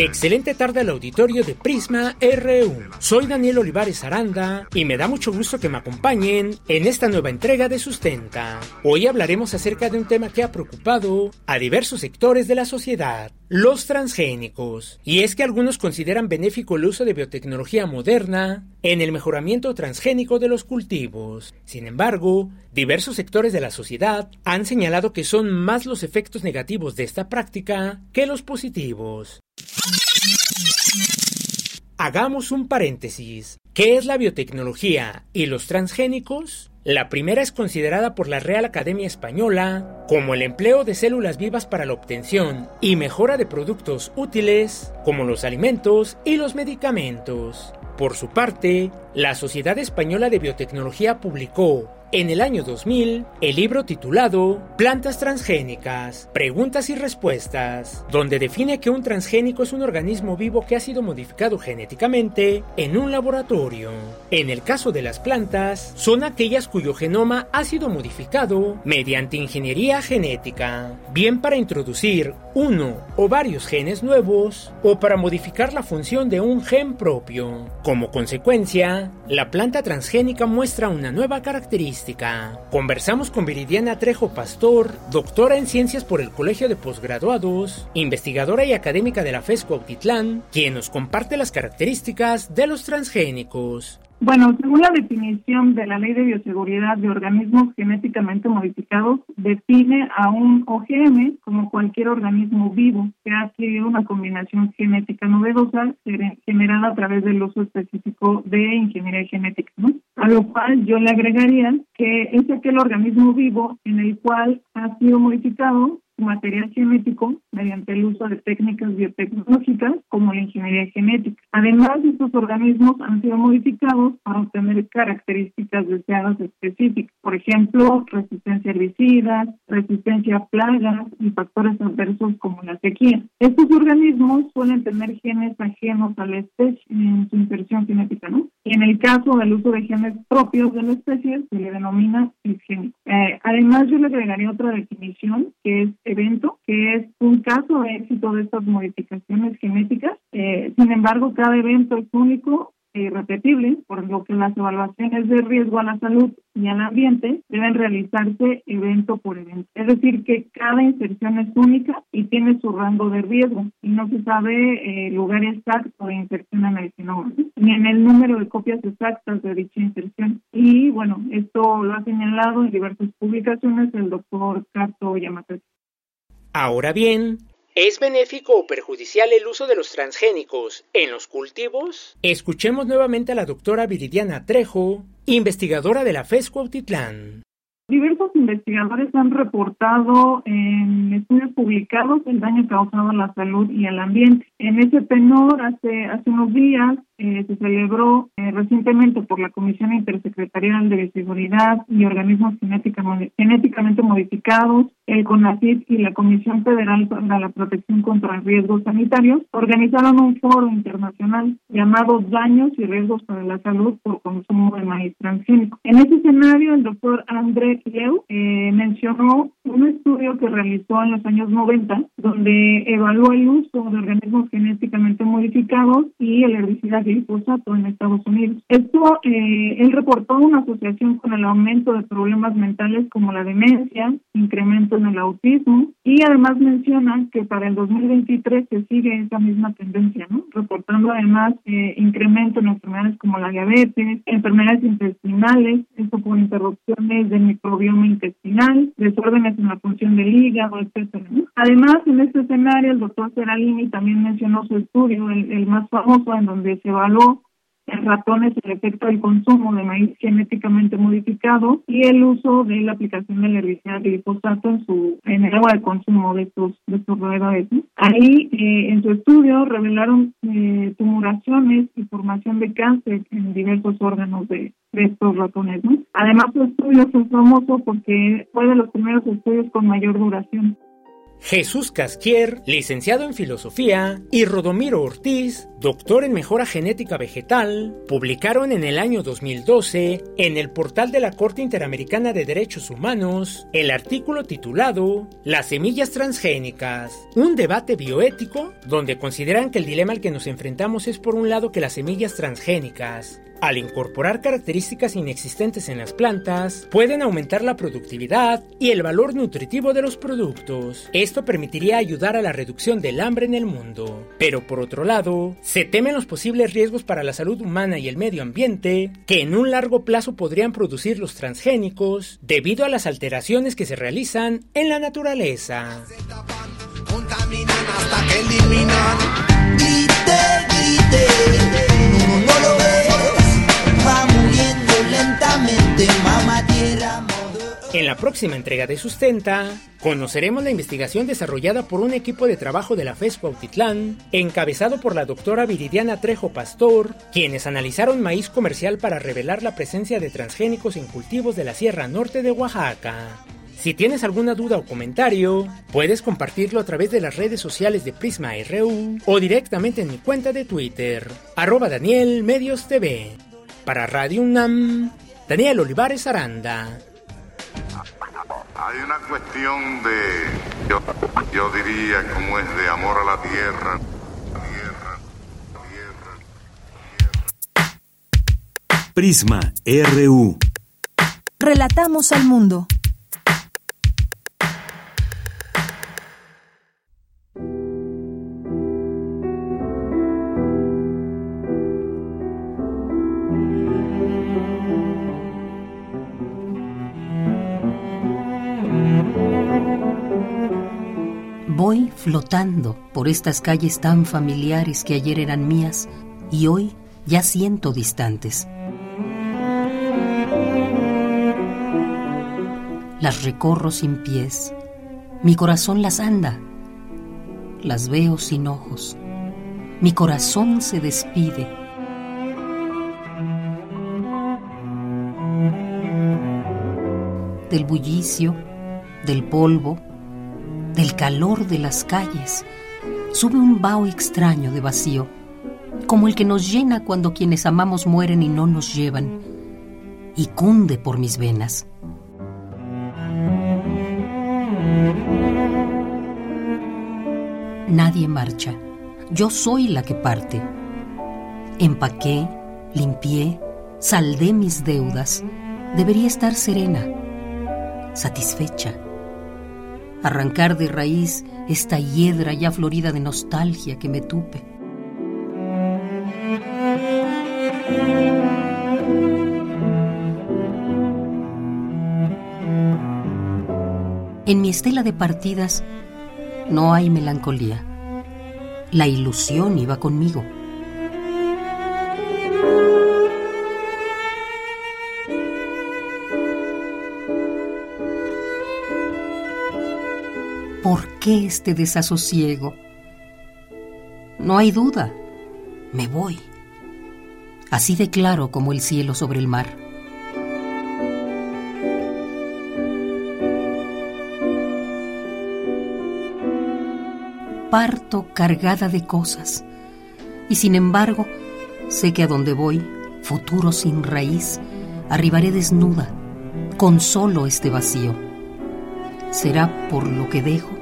Excelente tarde al auditorio de Prisma RU. Soy Daniel Olivares Aranda y me da mucho gusto que me acompañen en esta nueva entrega de Sustenta. Hoy hablaremos acerca de un tema que ha preocupado a diversos sectores de la sociedad, los transgénicos. Y es que algunos consideran benéfico el uso de biotecnología moderna en el mejoramiento transgénico de los cultivos. Sin embargo, diversos sectores de la sociedad han señalado que son más los efectos negativos de esta práctica que los positivos. Hagamos un paréntesis. ¿Qué es la biotecnología y los transgénicos? La primera es considerada por la Real Academia Española como el empleo de células vivas para la obtención y mejora de productos útiles como los alimentos y los medicamentos. Por su parte, la Sociedad Española de Biotecnología publicó en el año 2000, el libro titulado Plantas transgénicas, preguntas y respuestas, donde define que un transgénico es un organismo vivo que ha sido modificado genéticamente en un laboratorio. En el caso de las plantas, son aquellas cuyo genoma ha sido modificado mediante ingeniería genética, bien para introducir uno o varios genes nuevos o para modificar la función de un gen propio. Como consecuencia, la planta transgénica muestra una nueva característica Conversamos con Viridiana Trejo Pastor, doctora en ciencias por el Colegio de Postgraduados, investigadora y académica de la FESCO Autitlán, quien nos comparte las características de los transgénicos. Bueno, según la definición de la Ley de Bioseguridad de Organismos Genéticamente Modificados, define a un OGM como cualquier organismo vivo que ha adquirido una combinación genética novedosa generada a través del uso específico de ingeniería genética, ¿no? A lo cual yo le agregaría que es aquel organismo vivo en el cual ha sido modificado material genético mediante el uso de técnicas biotecnológicas como la ingeniería genética. Además, estos organismos han sido modificados para obtener características deseadas específicas, por ejemplo, resistencia a herbicidas, resistencia a plagas y factores adversos como la sequía. Estos organismos suelen tener genes ajenos a la especie en su inserción genética, ¿no? Y en el caso del uso de genes propios de la especie, se le denomina cisgénico. Eh, además, yo le agregaría otra definición, que es evento, que es un caso de éxito de estas modificaciones genéticas. Eh, sin embargo, cada evento es único irrepetible, por lo que las evaluaciones de riesgo a la salud y al ambiente deben realizarse evento por evento. Es decir, que cada inserción es única y tiene su rango de riesgo y no se sabe el eh, lugar exacto de inserción en el genoma, ni en el número de copias exactas de dicha inserción. Y bueno, esto lo ha señalado en diversas publicaciones el doctor Cato Yamazaki. Ahora bien, ¿Es benéfico o perjudicial el uso de los transgénicos en los cultivos? Escuchemos nuevamente a la doctora Viridiana Trejo, investigadora de la FESCO Autitlán. Diversos investigadores han reportado en estudios publicados el daño causado a la salud y al ambiente. En ese tenor, hace, hace unos días eh, se celebró eh, recientemente por la Comisión Intersecretarial de Bioseguridad y Organismos Genéticamente Modificados, el CONACYT y la Comisión Federal para la Protección contra Riesgos Sanitarios, organizaron un foro internacional llamado Daños y Riesgos para la Salud por Consumo de Maíz Transgénico. En ese escenario, el doctor André Leu eh, mencionó un estudio que realizó en los años 90, donde evaluó el uso de organismos genéticamente modificados y el herbicida glifosato en Estados Unidos. Esto, eh, él reportó una asociación con el aumento de problemas mentales como la demencia, incremento en el autismo y además menciona que para el 2023 se sigue esa misma tendencia, ¿no? Reportando además eh, incremento en enfermedades como la diabetes, enfermedades intestinales, esto por interrupciones del microbioma intestinal, desórdenes en la función del hígado, etcétera. Además, en este escenario, el doctor Seralini también mencionó su estudio, el, el más famoso, en donde se evaluó en ratones el efecto del consumo de maíz genéticamente modificado y el uso de la aplicación del herbicida glifosato en su en el agua de consumo de estos de estos roedores. Ahí eh, en su estudio revelaron eh, y formación de cáncer en diversos órganos de, de estos ratones. ¿no? Además su estudio fue famoso porque fue de los primeros estudios con mayor duración. Jesús Casquier, licenciado en Filosofía, y Rodomiro Ortiz, doctor en Mejora Genética Vegetal, publicaron en el año 2012 en el portal de la Corte Interamericana de Derechos Humanos el artículo titulado Las semillas transgénicas, un debate bioético donde consideran que el dilema al que nos enfrentamos es por un lado que las semillas transgénicas al incorporar características inexistentes en las plantas, pueden aumentar la productividad y el valor nutritivo de los productos. Esto permitiría ayudar a la reducción del hambre en el mundo. Pero por otro lado, se temen los posibles riesgos para la salud humana y el medio ambiente que en un largo plazo podrían producir los transgénicos debido a las alteraciones que se realizan en la naturaleza. En la próxima entrega de Sustenta, conoceremos la investigación desarrollada por un equipo de trabajo de la FESCO Autitlán, encabezado por la doctora Viridiana Trejo Pastor, quienes analizaron maíz comercial para revelar la presencia de transgénicos en cultivos de la Sierra Norte de Oaxaca. Si tienes alguna duda o comentario, puedes compartirlo a través de las redes sociales de Prisma RU o directamente en mi cuenta de Twitter, arroba Daniel Medios TV. Para Radio UNAM, Daniel Olivares Aranda. Hay una cuestión de, yo, yo diría, como es de amor a la tierra. Tierra, tierra, tierra. Prisma RU. Relatamos al mundo. Flotando por estas calles tan familiares que ayer eran mías y hoy ya siento distantes. Las recorro sin pies, Mi corazón las anda, las veo sin ojos. Mi corazón se despide. Del bullicio, del polvo, del calor de las calles, sube un vaho extraño de vacío, como el que nos llena cuando quienes amamos mueren y no nos llevan, y cunde por mis venas. Nadie marcha. Yo soy la que parte. Empaqué, limpié, saldé mis deudas. Debería estar serena, satisfecha. Arrancar de raíz esta hiedra ya florida de nostalgia que me tupe. En mi estela de partidas no hay melancolía. La ilusión iba conmigo. Qué este desasosiego? No hay duda, me voy. Así de claro como el cielo sobre el mar. parto cargada de cosas. Y sin embargo, sé que a donde voy, futuro sin raíz, arribaré desnuda, con solo este vacío. ¿Será por lo que dejo?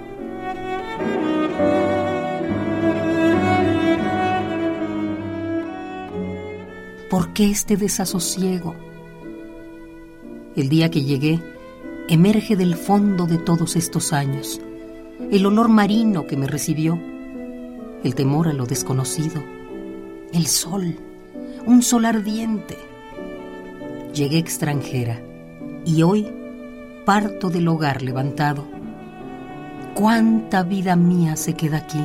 ¿Por qué este desasosiego? El día que llegué, emerge del fondo de todos estos años el olor marino que me recibió, el temor a lo desconocido, el sol, un sol ardiente. Llegué extranjera y hoy parto del hogar levantado. ¿Cuánta vida mía se queda aquí?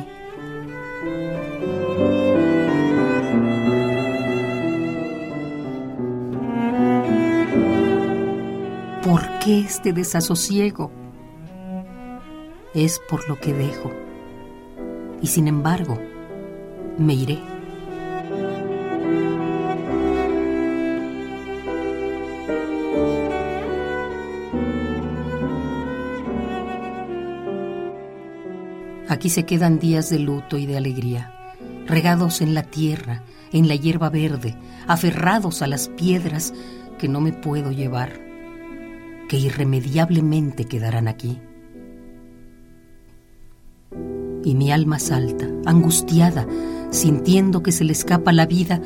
¿Por qué este desasosiego? es por lo que dejo. Y sin embargo, me iré. Aquí se quedan días de luto y de alegría, regados en la tierra, en la hierba verde, aferrados a las piedras que no me puedo llevar, que irremediablemente quedarán aquí y mi alma salta, angustiada, sintiendo que se le escapa la vida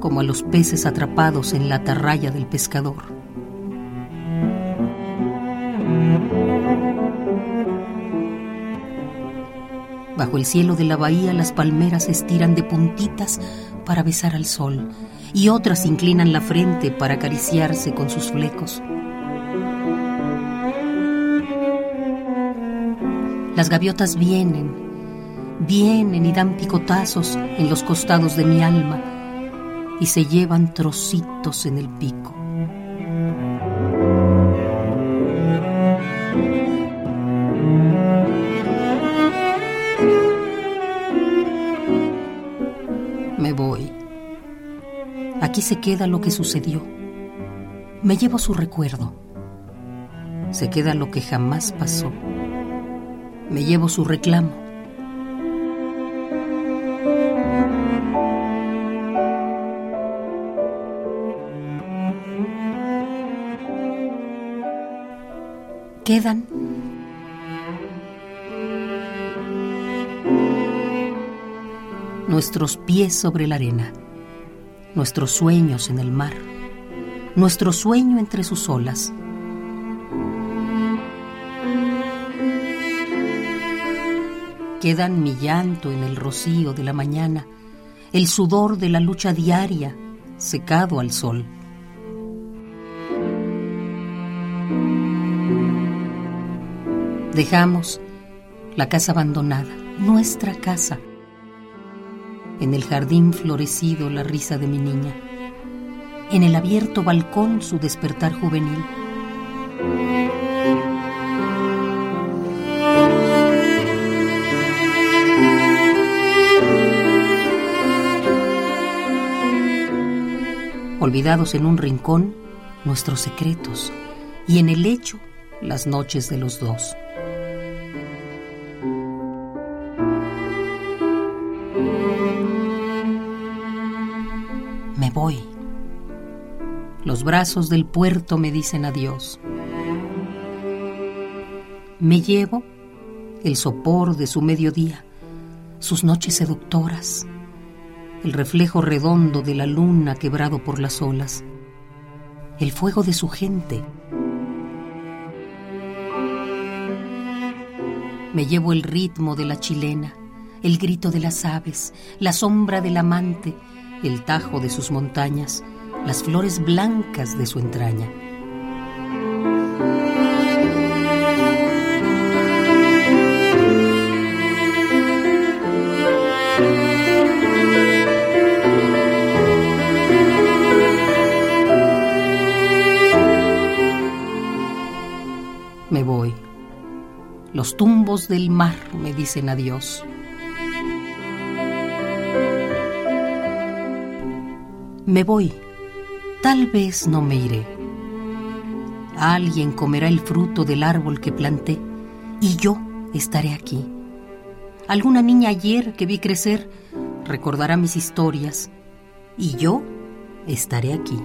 como a los peces atrapados en la atarraya del pescador. Bajo el cielo de la bahía las palmeras se estiran de puntitas para besar al sol y otras inclinan la frente para acariciarse con sus flecos. Las gaviotas vienen, vienen y dan picotazos en los costados de mi alma y se llevan trocitos en el pico. Me voy. Aquí se queda lo que sucedió. Me llevo su recuerdo. Se queda lo que jamás pasó. Me llevo su reclamo. Quedan. Nuestros pies sobre la arena, nuestros sueños en el mar, nuestro sueño entre sus olas. Quedan mi llanto en el rocío de la mañana, el sudor de la lucha diaria secado al sol. Dejamos la casa abandonada, nuestra casa. En el jardín florecido la risa de mi niña. En el abierto balcón su despertar juvenil. Olvidados en un rincón nuestros secretos y en el lecho las noches de los dos. Me voy. Los brazos del puerto me dicen adiós. Me llevo el sopor de su mediodía, sus noches seductoras, el reflejo redondo de la luna quebrado por las olas, el fuego de su gente. Me llevo el ritmo de la chilena, el grito de las aves, la sombra del amante, el tajo de sus montañas, las flores blancas de su entraña. Los tumbos del mar me dicen adiós. Me voy. Tal vez no me iré. Alguien comerá el fruto del árbol que planté y yo estaré aquí. Alguna niña ayer que vi crecer recordará mis historias y yo estaré aquí.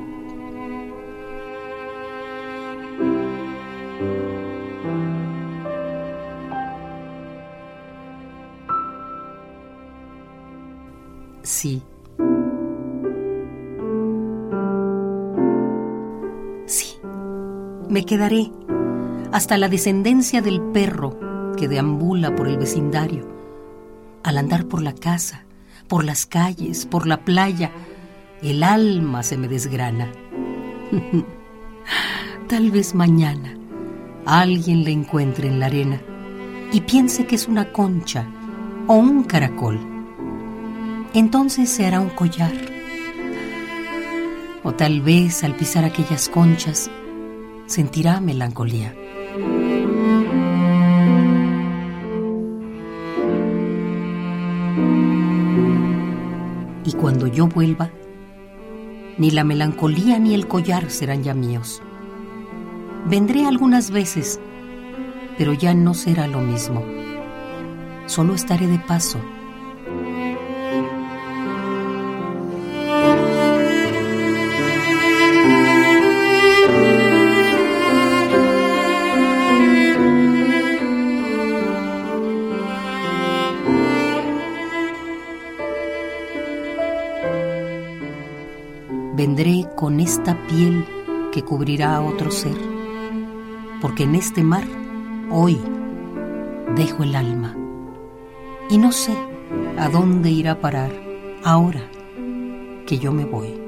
Quedaré hasta la descendencia del perro que deambula por el vecindario, al andar por la casa, por las calles, por la playa, el alma se me desgrana. Tal vez mañana alguien le encuentre en la arena y piense que es una concha o un caracol entonces se hará un collar. O tal vez al pisar aquellas conchas sentirá melancolía. Y cuando yo vuelva, ni la melancolía ni el collar serán ya míos. Vendré algunas veces, pero ya no será lo mismo. Solo estaré de paso piel que cubrirá a otro ser, porque en este mar hoy dejo el alma y no sé a dónde irá a parar ahora que yo me voy.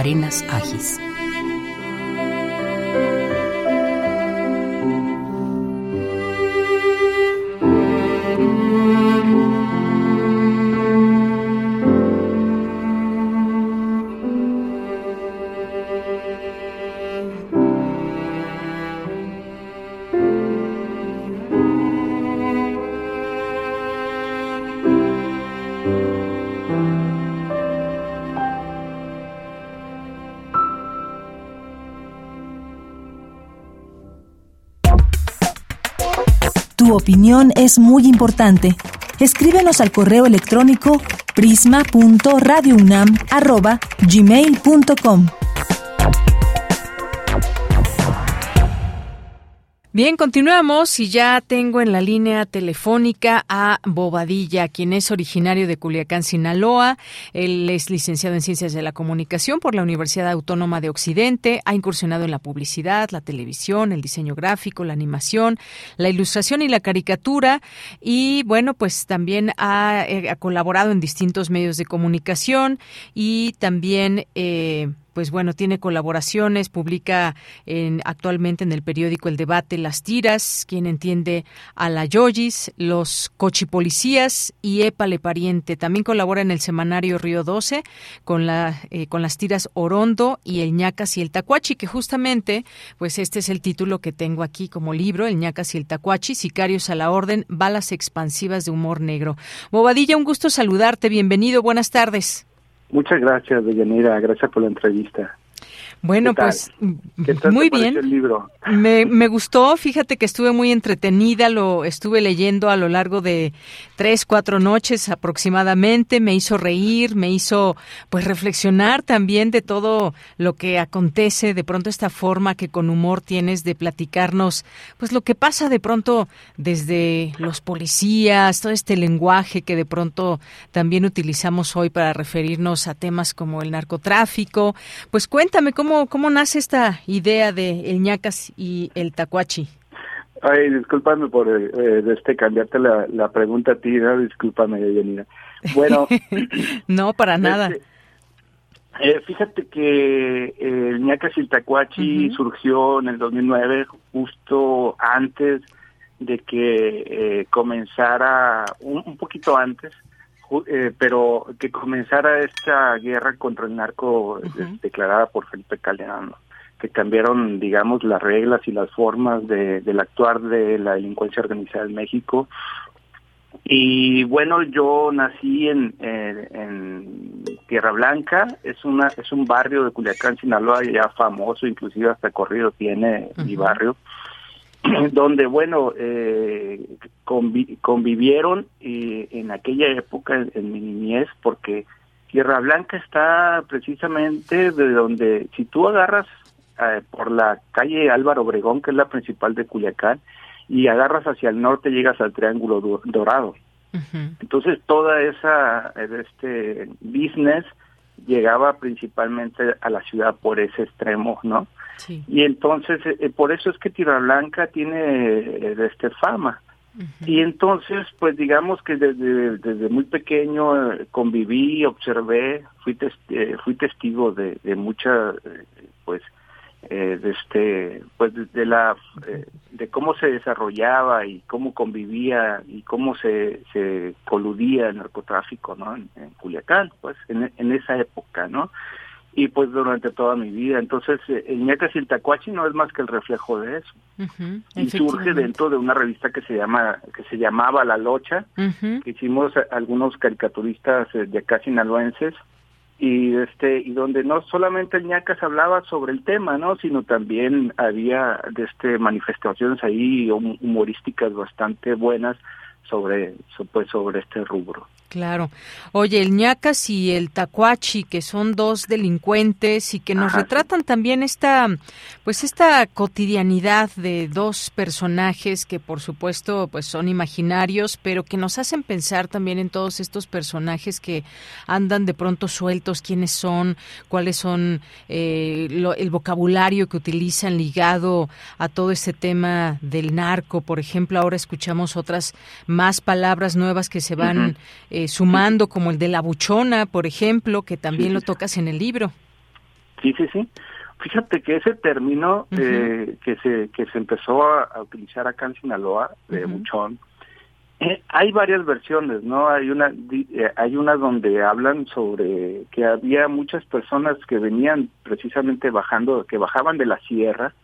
Arenas Agis. Es muy importante. Escríbenos al correo electrónico prisma.radiounam@gmail.com. Bien, continuamos y ya tengo en la línea telefónica a Bobadilla, quien es originario de Culiacán, Sinaloa. Él es licenciado en Ciencias de la Comunicación por la Universidad Autónoma de Occidente. Ha incursionado en la publicidad, la televisión, el diseño gráfico, la animación, la ilustración y la caricatura. Y bueno, pues también ha, eh, colaborado en distintos medios de comunicación y también eh, pues bueno, tiene colaboraciones, publica en, actualmente en el periódico El Debate Las Tiras, quien entiende a la Yoyis, los Cochipolicías y Épale Pariente. También colabora en el semanario Río 12 con, la, eh, con las tiras Orondo y El ñacas y el Tacuachi, que justamente, pues este es el título que tengo aquí como libro, El ñacas y el Tacuachi, Sicarios a la Orden, Balas Expansivas de Humor Negro. Bobadilla, un gusto saludarte, bienvenido, buenas tardes. Muchas gracias, Deyanira. Gracias por la entrevista. Bueno, pues muy bien. El libro? Me, me gustó, fíjate que estuve muy entretenida, lo estuve leyendo a lo largo de tres, cuatro noches aproximadamente, me hizo reír, me hizo pues reflexionar también de todo lo que acontece, de pronto esta forma que con humor tienes de platicarnos, pues lo que pasa de pronto desde los policías, todo este lenguaje que de pronto también utilizamos hoy para referirnos a temas como el narcotráfico. Pues cuéntame cómo ¿Cómo, nace esta idea de el ñacas y el tacuachi? Ay, discúlpame por eh, este cambiarte la, la, pregunta a ti, ¿no? discúlpame, Yanina. Bueno. no, para nada. Este, eh, fíjate que el ñacas y el tacuachi surgió en el 2009, justo antes de que eh, comenzara, un, un poquito antes, eh, pero que comenzara esta guerra contra el narco declarada por Felipe Calderón, que cambiaron, digamos, las reglas y las formas de, del actuar de la delincuencia organizada en México. Y bueno, yo nací en, en, Tierra Blanca, es una es un barrio de Culiacán, Sinaloa, ya famoso, inclusive hasta corrido tiene mi barrio. donde, bueno, eh, convivieron eh, en aquella época, en, mi niñez, porque Tierra Blanca está precisamente de donde, si tú agarras eh, por la calle Álvaro Obregón, que es la principal de Culiacán, y agarras hacia el norte, llegas al Triángulo Dorado. Entonces, toda esa, este business llegaba principalmente a la ciudad por ese extremo, ¿no? Y entonces, eh, eh, por eso es que Tierra Blanca tiene eh, este fama. Y entonces, pues digamos que desde, desde muy pequeño conviví, observé, fui, fui testigo de, de mucha, pues, de este, pues de, la, de cómo se desarrollaba y cómo convivía y cómo se, se coludía el narcotráfico, ¿no? En, en Culiacán, pues, en, en esa época, ¿no? Y pues durante toda mi vida. Entonces, eh, el ñacas y el tacuachi no es más que el reflejo de eso. y surge dentro de una revista que se llama que se llamaba La Locha, que hicimos algunos caricaturistas eh, de acá sinaloenses y este y donde no solamente el ñacas hablaba sobre el tema, ¿no? sino también había de este manifestaciones ahí humorísticas bastante buenas sobre pues sobre este rubro. Claro. Oye, el ñacas y el tacuachi, que son dos delincuentes y que nos retratan también esta, pues esta cotidianidad de dos personajes que por supuesto pues son imaginarios, pero que nos hacen pensar también en todos estos personajes que andan de pronto sueltos, quiénes son, cuáles son eh, el vocabulario que utilizan ligado a todo este tema del narco. Por ejemplo, ahora escuchamos otras más palabras nuevas que se van eh, sumando, como el de la buchona, por ejemplo, que también lo tocas en el libro. Sí, sí, sí. Fíjate que ese término eh, que se que se empezó a, utilizar acá en Sinaloa, de buchón, eh, hay varias versiones, ¿no? Hay una hay una donde hablan sobre que había muchas personas que venían precisamente bajando, que bajaban de la sierra,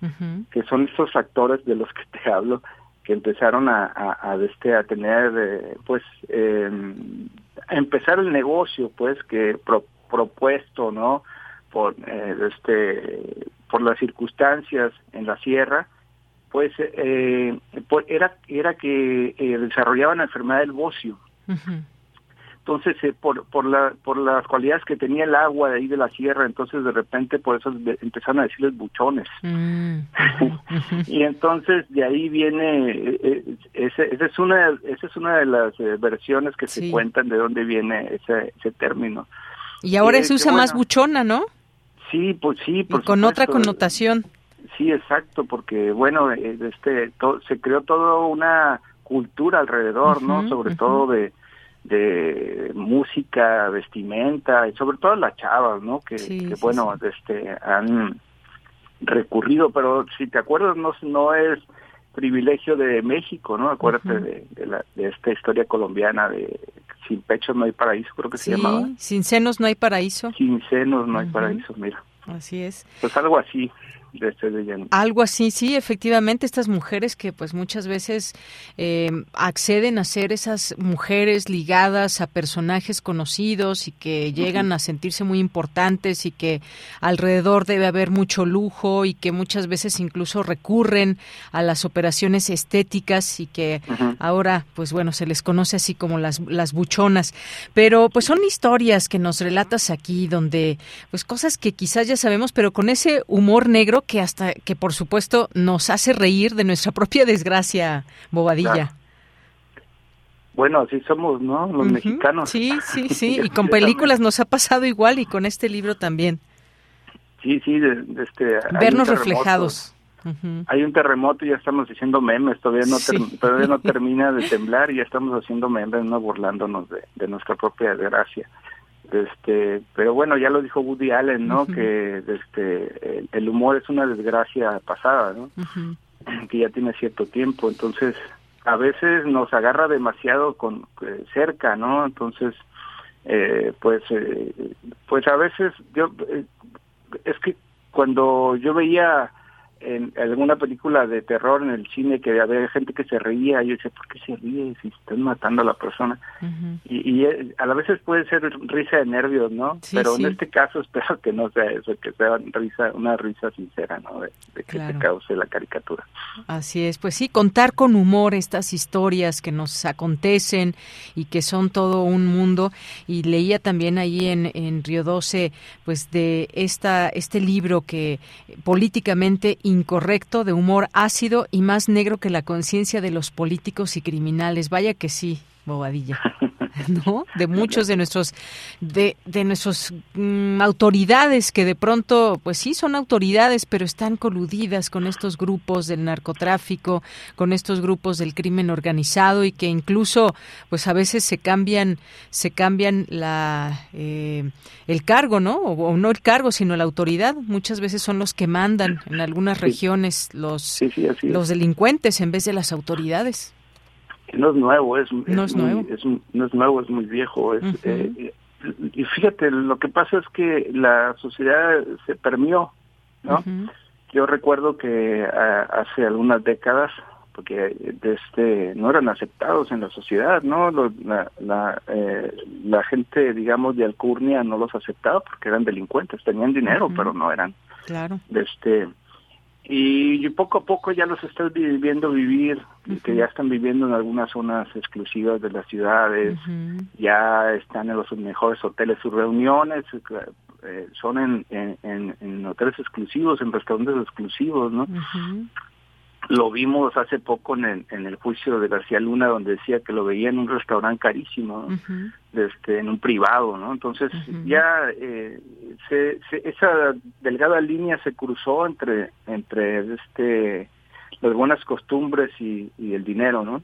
que son estos actores de los que te hablo, que empezaron a, este, tener, eh, pues, eh, a empezar el negocio, pues, que propuesto, ¿no? Por, eh, este, por las circunstancias en la sierra, pues, pues era, era que desarrollaban la enfermedad del bocio. Entonces eh, por por la por las cualidades que tenía el agua de ahí de la sierra entonces de repente por eso empezaron a decirles buchones. Mm. y entonces de ahí viene eh, eh, ese, esa es una esa es una de las versiones que se cuentan de dónde viene ese ese término. Y ahora se usa más buchona no sí pues sí por con otra connotación. Sí exacto porque bueno este se creó toda una cultura alrededor no sobre todo de de música, vestimenta y sobre todo las chavas, ¿no? Que, bueno, este han recurrido, pero si te acuerdas no no es privilegio de México, ¿no? Acuérdate de, de, esta historia colombiana de sin pechos no hay paraíso, creo que se llamaba. Sin senos no hay paraíso. Sin senos no hay paraíso, mira. Así es. Pues algo así. Algo así, sí, efectivamente, estas mujeres que pues muchas veces eh, acceden a ser esas mujeres ligadas a personajes conocidos y que llegan a sentirse muy importantes y que alrededor debe haber mucho lujo y que muchas veces incluso recurren a las operaciones estéticas y que ahora pues bueno se les conoce así como las, las buchonas. Pero pues son historias que nos relatas aquí donde pues cosas que quizás ya sabemos pero con ese humor negro que hasta que por supuesto nos hace reír de nuestra propia desgracia, Bobadilla. Bueno, así somos, ¿no? Los mexicanos. Sí, sí, sí. Y con películas nos ha pasado igual y con este libro también. Sí, sí, de, este. Vernos reflejados. Hay un terremoto y ya estamos haciendo memes, todavía no, todavía no termina de temblar y ya estamos haciendo memes, no burlándonos de, de nuestra propia desgracia este pero bueno ya lo dijo Woody Allen no que este el, humor es una desgracia pasada no que ya tiene cierto tiempo. Entonces a veces nos agarra demasiado con eh, cerca no entonces eh, pues eh, pues a veces yo es que cuando yo veía en alguna película de terror en el cine que había gente que se reía, yo decía, ¿por qué se ríe si están matando a la persona? y, y, a la veces puede ser risa de nervios, ¿no? Pero en este caso espero que no sea eso, que sea risa, una risa sincera, ¿no? De, que se cause la caricatura. Así es, pues sí, contar con humor estas historias que nos acontecen y que son todo un mundo. Y leía también ahí en, en Río 12, pues de esta, este libro que políticamente incorrecto, de humor ácido y más negro que la conciencia de los políticos y criminales. Vaya que sí, Bobadilla. ¿no? De muchos de nuestros de, de nuestros mm, autoridades que de pronto pues sí son autoridades, pero están coludidas con estos grupos del narcotráfico, con estos grupos del crimen organizado y que incluso pues a veces se cambian se cambian la eh, el cargo, ¿no? O, no el cargo, sino la autoridad. Muchas veces son los que mandan en algunas regiones los los delincuentes en vez de las autoridades no es nuevo, es, no es, nuevo. no es nuevo, es muy viejo. Es, eh, y fíjate, lo que pasa es que la sociedad se permió, ¿no? Yo recuerdo que hace algunas décadas, porque este, no eran aceptados en la sociedad, ¿no? la, la, eh, la gente, digamos, de Alcurnia no los aceptaba porque eran delincuentes, tenían dinero, pero no eran. Claro. Este, y poco a poco ya los estás viviendo vivir, que ya están viviendo en algunas zonas exclusivas de las ciudades, ya están en los mejores hoteles, sus reuniones eh, son en, en, en, hoteles exclusivos, en restaurantes exclusivos, ¿no? Lo vimos hace poco en el, en el juicio de García Luna, donde decía que lo veía en un restaurante carísimo, este, en un privado, ¿no? Entonces ya eh, se, esa delgada línea se cruzó entre entre este las buenas costumbres y, el dinero, ¿no?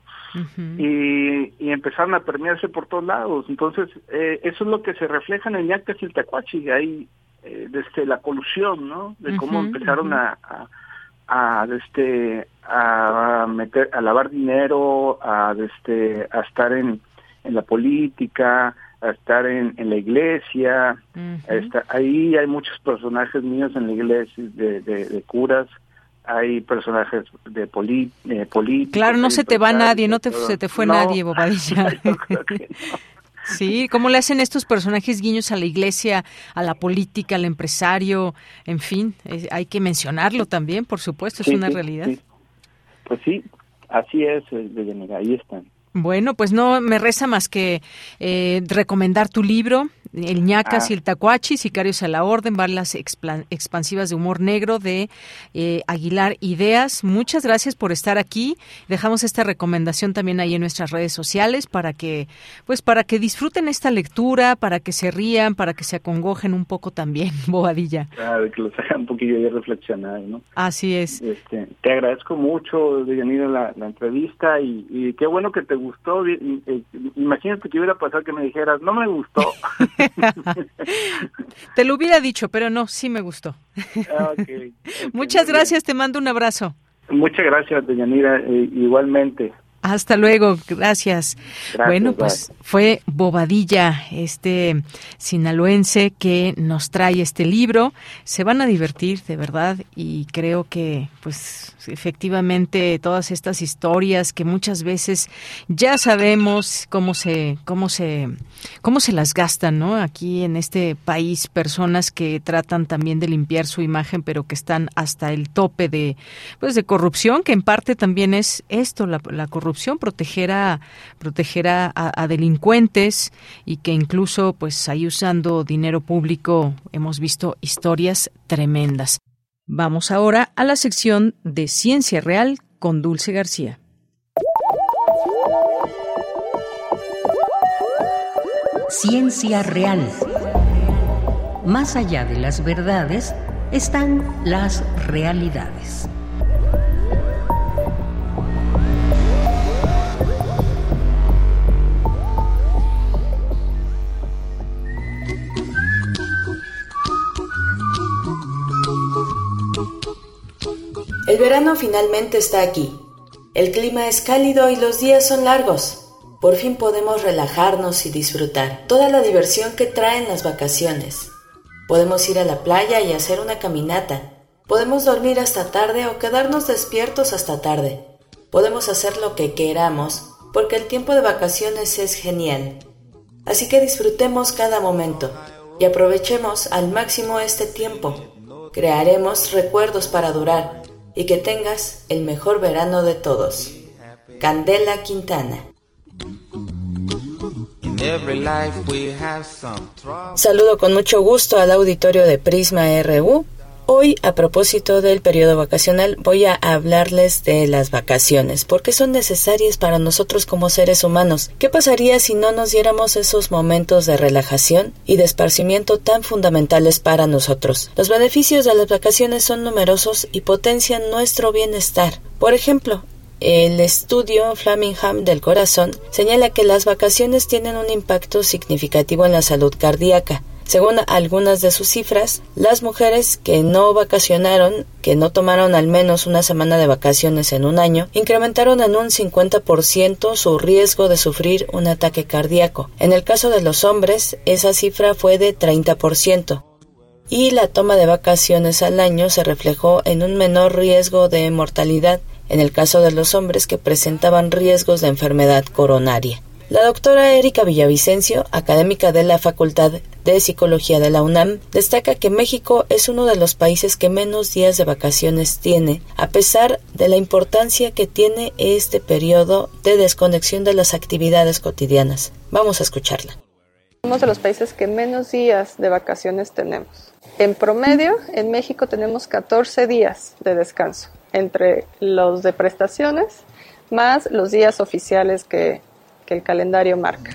y, y, empezaron a permearse por todos lados. Entonces, eh, eso es lo que se refleja en el Ñacas y el Tacuachi, ahí, eh, desde la colusión, ¿no? De cómo empezaron a, a, este a meter a lavar dinero a este a estar en en la política a estar en, en la iglesia. Ahí hay muchos personajes míos en la iglesia de, de, curas. Hay personajes de poli, eh, políticos claro no se te va nadie no te, se te fue nadie Bobadilla Sí, ¿cómo le hacen estos personajes guiños a la iglesia, a la política, al empresario? En fin, hay que mencionarlo también, por supuesto, es una realidad. Pues sí, así es, eh, Deyanira, ahí están. Bueno, pues no me resta más que eh, recomendar tu libro, El ñacas y el tacuachi, Sicarios a la Orden, balas expansivas de humor negro de eh, Aguilar Ideas. Muchas gracias por estar aquí. Dejamos esta recomendación también ahí en nuestras redes sociales para que, pues, para que disfruten esta lectura, para que se rían, para que se acongojen un poco también, Bobadilla. Claro, que los hagan un poquillo reflexionar, ¿no? Así es. Este, te agradezco mucho, Deyanira, la, la entrevista y, y qué bueno que te gustó. Eh, imagínate que hubiera pasado que me dijeras, no me gustó. te lo hubiera dicho, pero no, sí me gustó. Ah, Muchas gracias, te mando un abrazo. Muchas gracias, Deyanira, eh, igualmente. Hasta luego, gracias. bueno, pues fue Bobadilla, este sinaloense que nos trae este libro. Se van a divertir, de verdad, y creo que, pues, efectivamente, todas estas historias que muchas veces ya sabemos cómo se, cómo se, cómo se las gastan, ¿no? Aquí en este país, personas que tratan también de limpiar su imagen, pero que están hasta el tope de, pues, de corrupción, que en parte también es esto, la, la corrupción proteger a a, delincuentes y que incluso pues ahí usando dinero público hemos visto historias tremendas. Vamos ahora a la sección de Ciencia Real con Dulce García. Ciencia Real. Más allá de las verdades están las realidades. El verano finalmente está aquí. El clima es cálido y los días son largos. Por fin podemos relajarnos y disfrutar toda la diversión que traen las vacaciones. Podemos ir a la playa y hacer una caminata. Podemos dormir hasta tarde o quedarnos despiertos hasta tarde. Podemos hacer lo que queramos porque el tiempo de vacaciones es genial. Así que disfrutemos cada momento y aprovechemos al máximo este tiempo. Crearemos recuerdos para durar y que tengas el mejor verano de todos. Candela Quintana. Saludo con mucho gusto al auditorio de Prisma RU Hoy, a propósito del periodo vacacional, voy a hablarles de las vacaciones, porque son necesarias para nosotros como seres humanos. ¿Qué pasaría si no nos diéramos esos momentos de relajación y de esparcimiento tan fundamentales para nosotros? Los beneficios de las vacaciones son numerosos y potencian nuestro bienestar. Por ejemplo, el estudio Flamingham del corazón señala que las vacaciones tienen un impacto significativo en la salud cardíaca. Según algunas de sus cifras, las mujeres que no vacacionaron, que no tomaron al menos una semana de vacaciones en un año, incrementaron en un 50% su riesgo de sufrir un ataque cardíaco. En el caso de los hombres, esa cifra fue de 30% y la toma de vacaciones al año se reflejó en un menor riesgo de mortalidad en el caso de los hombres que presentaban riesgos de enfermedad coronaria. La doctora Erika Villavicencio, académica de la Facultad de Psicología de la UNAM, destaca que México es uno de los países que menos días de vacaciones tiene, a pesar de la importancia que tiene este periodo de desconexión de las actividades cotidianas. Vamos a escucharla. Somos de los países que menos días de vacaciones tenemos. En promedio, en México tenemos 14 días de descanso, entre los de prestaciones más los días oficiales que el calendario marca.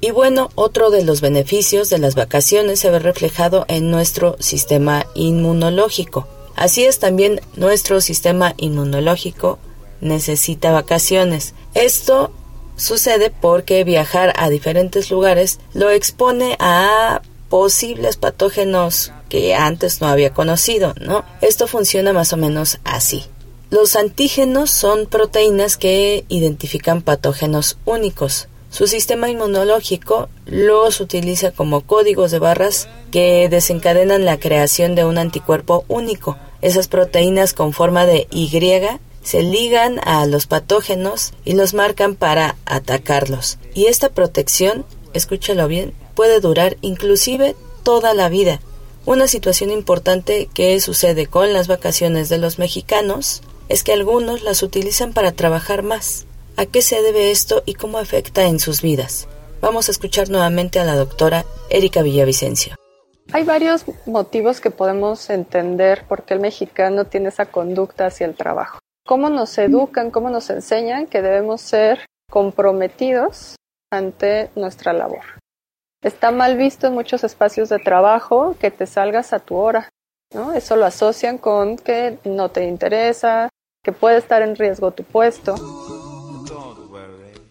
Y bueno, otro de los beneficios de las vacaciones se ve reflejado en nuestro sistema inmunológico. Así es también nuestro sistema inmunológico necesita vacaciones. Esto sucede porque viajar a diferentes lugares lo expone a posibles patógenos que antes no había conocido, ¿no? Esto funciona más o menos así. Los antígenos son proteínas que identifican patógenos únicos. Su sistema inmunológico los utiliza como códigos de barras que desencadenan la creación de un anticuerpo único. Esas proteínas con forma de Y se ligan a los patógenos y los marcan para atacarlos. Y esta protección, escúchalo bien, puede durar inclusive toda la vida. Una situación importante que sucede con las vacaciones de los mexicanos es que algunos las utilizan para trabajar más. a qué se debe esto y cómo afecta en sus vidas. Vamos a escuchar nuevamente a la doctora Erika Villavicencio. Hay varios motivos que podemos entender por qué el mexicano tiene esa conducta hacia el trabajo. Cómo nos educan, cómo nos enseñan que debemos ser comprometidos ante nuestra labor. Está mal visto en muchos espacios de trabajo que te salgas a tu hora, ¿no? Eso lo asocian con que no te interesa, que puede estar en riesgo tu puesto.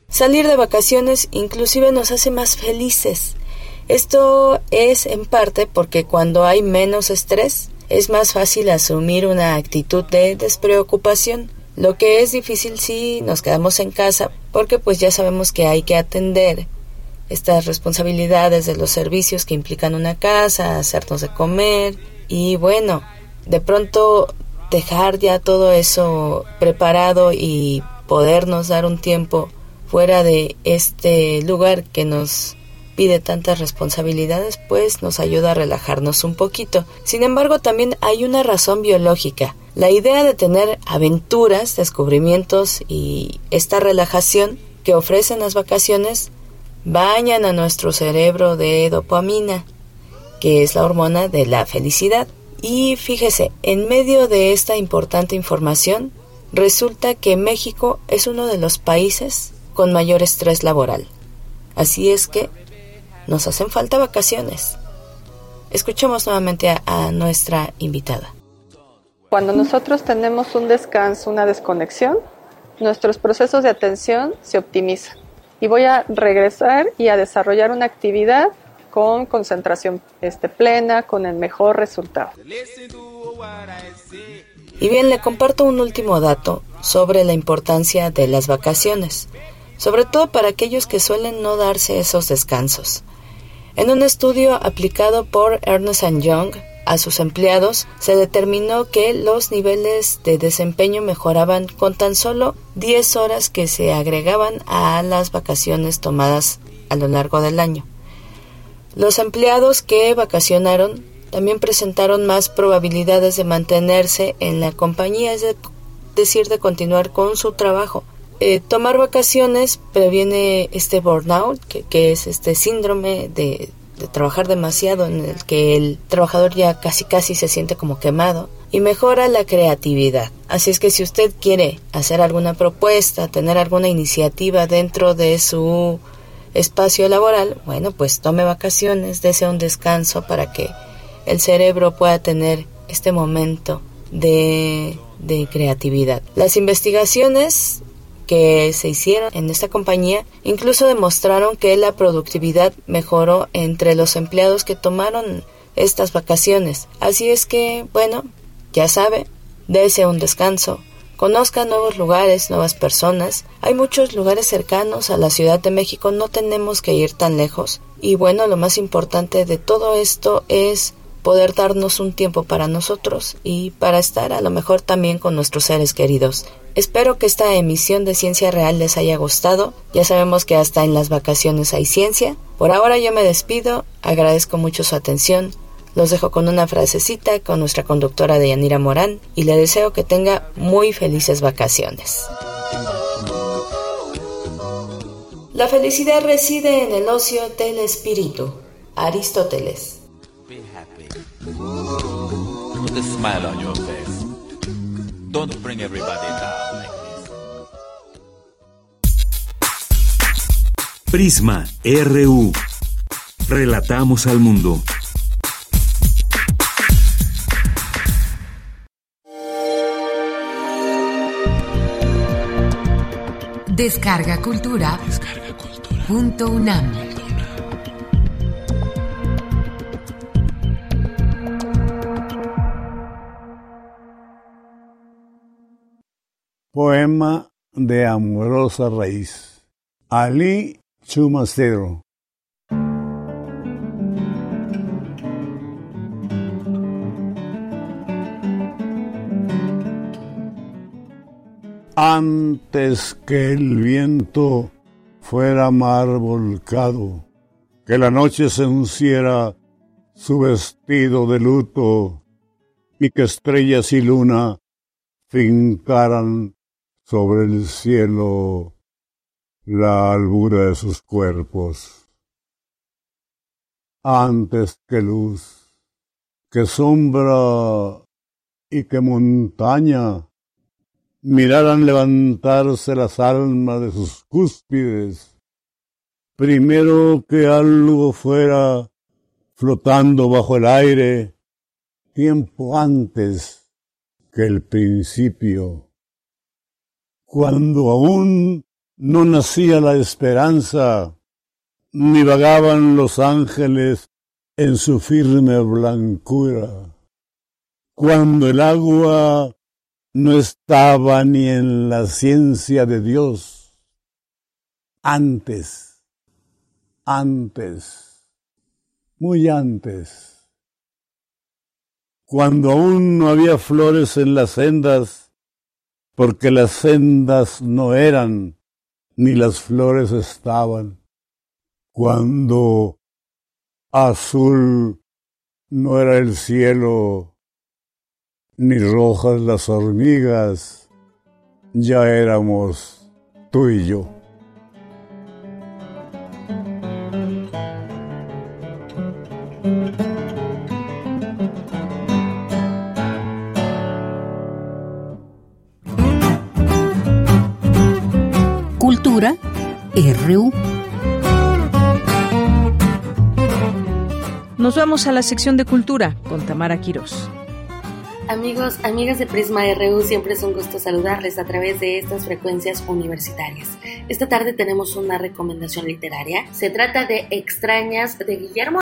Salir de vacaciones inclusive nos hace más felices. Esto es en parte porque cuando hay menos estrés es más fácil asumir una actitud de despreocupación, lo que es difícil si nos quedamos en casa porque pues ya sabemos que hay que atender estas responsabilidades de los servicios que implican una casa, hacernos de comer y bueno, de pronto dejar ya todo eso preparado y podernos dar un tiempo fuera de este lugar que nos pide tantas responsabilidades, pues nos ayuda a relajarnos un poquito. Sin embargo, también hay una razón biológica. La idea de tener aventuras, descubrimientos y esta relajación que ofrecen las vacaciones bañan a nuestro cerebro de dopamina, que es la hormona de la felicidad. Y fíjese, en medio de esta importante información, resulta que México es uno de los países con mayor estrés laboral. Así es que nos hacen falta vacaciones. Escuchemos nuevamente a, nuestra invitada. Cuando nosotros tenemos un descanso, una desconexión, nuestros procesos de atención se optimizan. Y voy a regresar y a desarrollar una actividad con concentración este, plena, con el mejor resultado. Y bien, le comparto un último dato sobre la importancia de las vacaciones sobre todo para aquellos que suelen no darse esos descansos. En un estudio aplicado por Ernest Young a sus empleados, se determinó que los niveles de desempeño mejoraban con tan solo 10 horas que se agregaban a las vacaciones tomadas a lo largo del año. Los empleados que vacacionaron también presentaron más probabilidades de mantenerse en la compañía, es decir, de continuar con su trabajo, eh, tomar vacaciones previene este burnout, que, es este síndrome de, de, trabajar demasiado en el que el trabajador ya casi casi se siente como quemado y mejora la creatividad. Así es que si usted quiere hacer alguna propuesta, tener alguna iniciativa dentro de su espacio laboral, bueno, pues tome vacaciones, desea un descanso para que el cerebro pueda tener este momento de, de creatividad. Las investigaciones que se hicieron en esta compañía incluso demostraron que la productividad mejoró entre los empleados que tomaron estas vacaciones. Así es que, bueno, ya sabe, dése un descanso, conozca nuevos lugares, nuevas personas. Hay muchos lugares cercanos a la Ciudad de México, no tenemos que ir tan lejos. Y bueno, lo más importante de todo esto es poder darnos un tiempo para nosotros y para estar a lo mejor también con nuestros seres queridos. Espero que esta emisión de Ciencia Real les haya gustado. Ya sabemos que hasta en las vacaciones hay ciencia. Por ahora yo me despido, agradezco mucho su atención. Los dejo con una frasecita con nuestra conductora de Yanira Morán y le deseo que tenga muy felices vacaciones. La felicidad reside en el ocio del espíritu. Aristóteles. Put a smile on your face. Don't bring everybody down like this. Prisma RU. Relatamos al mundo. Descarga Cultura. Descarga Cultura. Punto UNAM. Poema de amorosa raíz. Ali Chumacero. Antes que el viento fuera mar volcado, que la noche se unciera su vestido de luto y que estrellas y luna fincaran sobre el cielo la albura de sus cuerpos. Antes que luz, que sombra y que montaña, miraran levantarse las almas de sus cúspides, primero que algo fuera flotando bajo el aire, tiempo antes que el principio, cuando aún no nacía la esperanza, ni vagaban los ángeles en su firme blancura, cuando el agua no estaba ni en la ciencia de Dios, antes, antes, muy antes, cuando aún no había flores en las sendas, porque las sendas no eran, ni las flores estaban, cuando azul no era el cielo, ni rojas las hormigas, ya éramos tú y yo. Cultura RU. Nos vamos a la sección de cultura con Tamara Quirós. Amigos, amigas de Prisma RU, siempre es un gusto saludarles a través de estas frecuencias universitarias. Esta tarde tenemos una recomendación literaria. Se trata de Extrañas de Guillermo,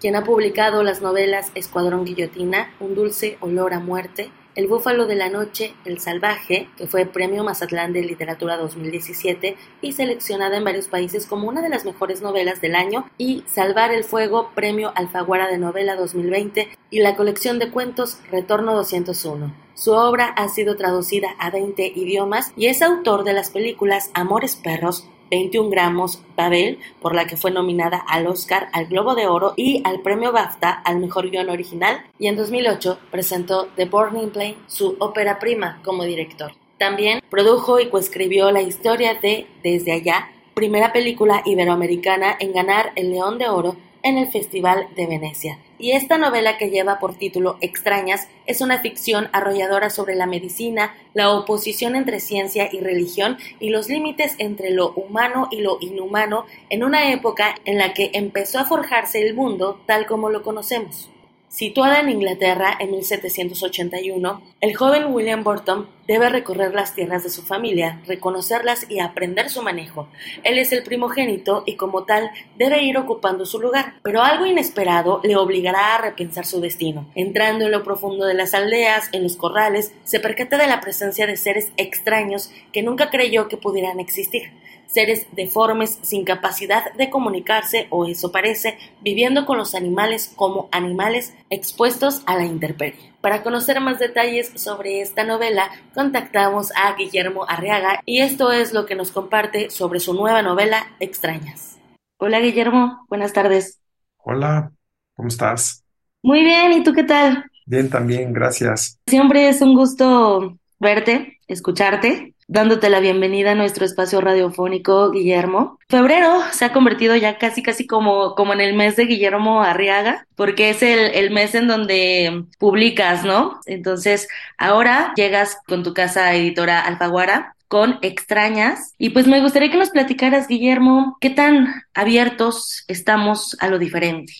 quien ha publicado las novelas Escuadrón Guillotina, Un dulce olor a muerte, el búfalo de la noche, El salvaje, que fue Premio Mazatlán de Literatura 2017 y seleccionada en varios países como una de las mejores novelas del año, y Salvar el fuego, Premio Alfaguara de Novela 2020 y la colección de cuentos Retorno 201. Su obra ha sido traducida a 20 idiomas y es autor de las películas Amores Perros, 21 gramos Babel, por la que fue nominada al Oscar, al Globo de Oro y al Premio BAFTA al Mejor Guión Original, y en 2008 presentó The Burning Plane, su ópera prima, como director. También produjo y coescribió la historia de Desde Allá, primera película iberoamericana en ganar el León de Oro en el Festival de Venecia. Y esta novela que lleva por título Extrañas es una ficción arrolladora sobre la medicina, la oposición entre ciencia y religión y los límites entre lo humano y lo inhumano en una época en la que empezó a forjarse el mundo tal como lo conocemos. Situada en Inglaterra en 1781, el joven William Burton debe recorrer las tierras de su familia, reconocerlas y aprender su manejo. Él es el primogénito y como tal debe ir ocupando su lugar, pero algo inesperado le obligará a repensar su destino. Entrando en lo profundo de las aldeas, en los corrales, se percata de la presencia de seres extraños que nunca creyó que pudieran existir seres deformes sin capacidad de comunicarse, o eso parece, viviendo con los animales como animales expuestos a la intemperie. Para conocer más detalles sobre esta novela, contactamos a Guillermo Arriaga y esto es lo que nos comparte sobre su nueva novela Extrañas. Hola Guillermo, buenas tardes. Hola, ¿cómo estás? Muy bien, ¿y tú qué tal? Bien, también, gracias. Siempre es un gusto verte, escucharte dándote la bienvenida a nuestro espacio radiofónico, Guillermo. Febrero se ha convertido ya casi, casi como, como en el mes de Guillermo Arriaga, porque es el, el mes en donde publicas, ¿no? Entonces, ahora llegas con tu casa editora Alfaguara con extrañas. Y pues me gustaría que nos platicaras, Guillermo, qué tan abiertos estamos a lo diferente.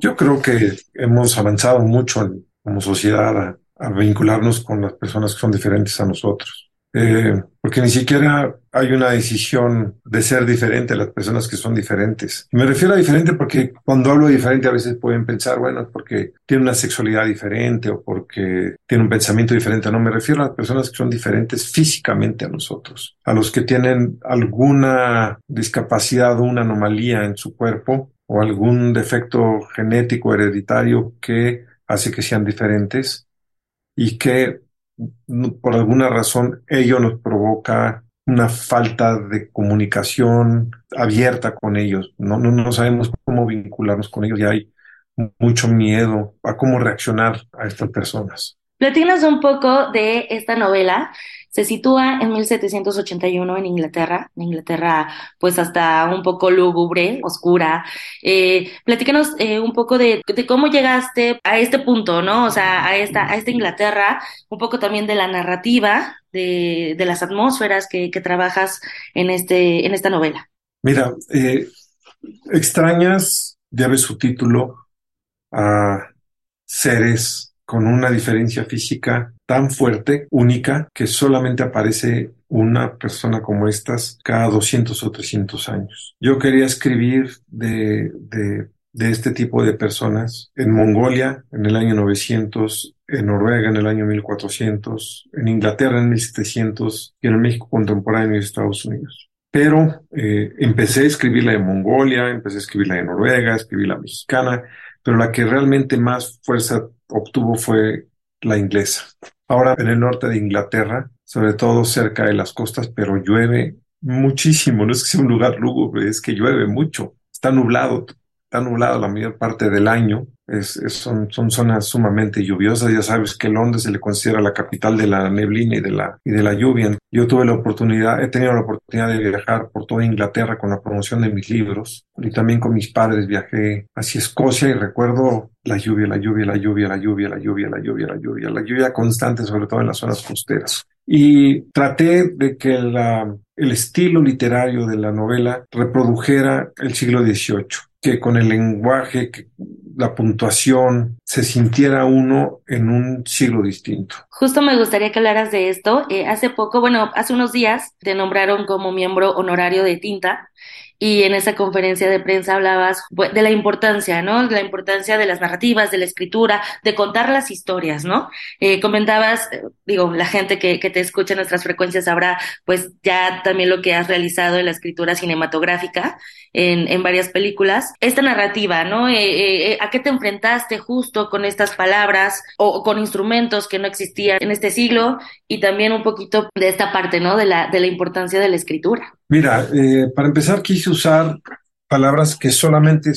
Yo creo que hemos avanzado mucho como sociedad a vincularnos con las personas que son diferentes a nosotros. Eh, porque ni siquiera hay una decisión de ser diferente a las personas que son diferentes. Me refiero a diferente porque cuando hablo de diferente a veces pueden pensar, bueno, es porque tiene una sexualidad diferente o porque tiene un pensamiento diferente. No, me refiero a las personas que son diferentes físicamente a nosotros, a los que tienen alguna discapacidad o una anomalía en su cuerpo o algún defecto genético hereditario que hace que sean diferentes y que por alguna razón ello nos provoca una falta de comunicación abierta con ellos. No, no, no sabemos cómo vincularnos con ellos y hay mucho miedo a cómo reaccionar a estas personas. Platícanos un poco de esta novela. Se sitúa en 1781 en Inglaterra, en Inglaterra pues hasta un poco lúgubre, oscura. Eh, platícanos eh, un poco de, cómo llegaste a este punto, ¿no? O sea, a esta, a esta Inglaterra, un poco también de la narrativa, de, de las atmósferas que, trabajas en, este, en esta novela. Mira, eh, extrañas, ves su título, a seres con una diferencia física tan fuerte, única, que solamente aparece una persona como estas cada 200 o 300 años. Yo quería escribir de, este tipo de personas en Mongolia en el año 900, en Noruega en el año 1400, en Inglaterra en 1700 y en el México contemporáneo y Estados Unidos. Pero eh, empecé a escribir la de Mongolia, empecé a escribir la de Noruega, escribí la mexicana, pero la que realmente más fuerza obtuvo fue la inglesa. Ahora en el norte de Inglaterra, sobre todo cerca de las costas, pero llueve muchísimo. No es que sea un lugar lúgubre, es que llueve mucho. Está nublado, está nublado la mayor parte del año. Es, es, son, son zonas sumamente lluviosas. Ya sabes que Londres se le considera la capital de la neblina y de la, y de la lluvia. Yo tuve la oportunidad, he tenido la oportunidad de viajar por toda Inglaterra con la promoción de mis libros y también con mis padres viajé hacia Escocia y recuerdo la lluvia, la lluvia, la lluvia, la lluvia, la lluvia, la lluvia, la lluvia, la lluvia constante, sobre todo en las zonas costeras. Y traté de que la, el estilo literario de la novela reprodujera el siglo XVIII, que con el lenguaje, que la puntuación, se sintiera uno en un siglo distinto. Justo me gustaría que hablaras de esto. Eh, hace poco, bueno, hace unos días te nombraron como miembro honorario de Tinta y en esa conferencia de prensa hablabas de la importancia, ¿no? De la importancia de las narrativas, de la escritura, de contar las historias, ¿no? Eh, comentabas, digo, la gente que, que te escucha en nuestras frecuencias sabrá, pues ya también lo que has realizado en la escritura cinematográfica en, en varias películas. Esta narrativa, ¿no? Eh, eh, ¿A qué te enfrentaste justo con estas palabras o, con instrumentos que no existían en este siglo? Y también un poquito de esta parte, ¿no? De la, de la importancia de la escritura. Mira, eh, para empezar quise usar palabras que solamente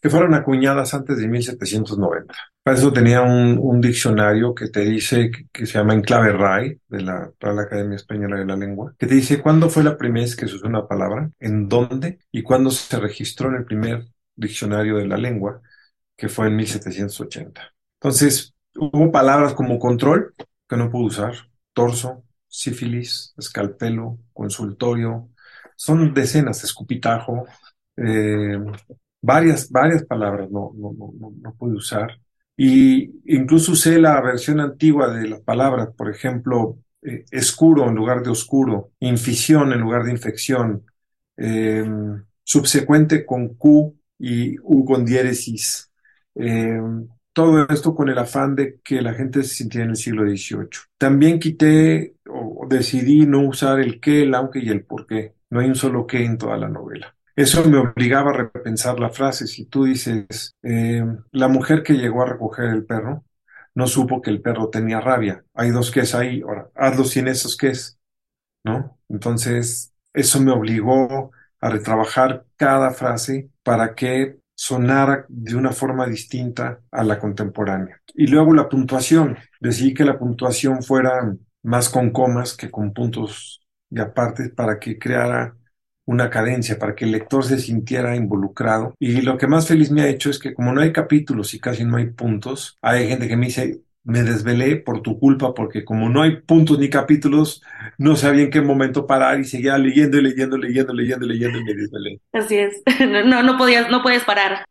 que fueron acuñadas antes de 1790. Para eso tenía un, diccionario que te dice, que, que, se llama Enclave RAI, de la Real Academia Española de la Lengua, que te dice cuándo fue la primera vez que se usó una palabra, en dónde y cuándo se registró en el primer diccionario de la lengua, que fue en 1780. Entonces, hubo palabras como control, que no pude usar, torso, sífilis, escalpelo, consultorio, son decenas, escupitajo, eh, varias, varias palabras no, no, no, no pude usar. Y incluso usé la versión antigua de las palabras, por ejemplo, eh, escuro en lugar de oscuro, infisión en lugar de infección, eh, subsecuente con Q y U con diéresis. Eh, todo esto con el afán de que la gente se sintiera en el siglo XVIII. También quité o decidí no usar el qué, el aunque y el por qué. No hay un solo qué en toda la novela. Eso me obligaba a repensar la frase. Si tú dices, eh, la mujer que llegó a recoger el perro no supo que el perro tenía rabia. Hay dos es ahí, ahora, hazlo sin esos es, ¿no? Entonces, eso me obligó a retrabajar cada frase para que sonara de una forma distinta a la contemporánea. Y luego la puntuación. Decidí que la puntuación fuera más con comas que con puntos y aparte para que creara una cadencia, para que el lector se sintiera involucrado. Y lo que más feliz me ha hecho es que como no hay capítulos y casi no hay puntos, hay gente que me dice, me desvelé por tu culpa, porque como no hay puntos ni capítulos, no sabía en qué momento parar y seguía leyendo y leyendo, leyendo, leyendo, leyendo y me desvelé. Así es, no, no podías, no puedes parar.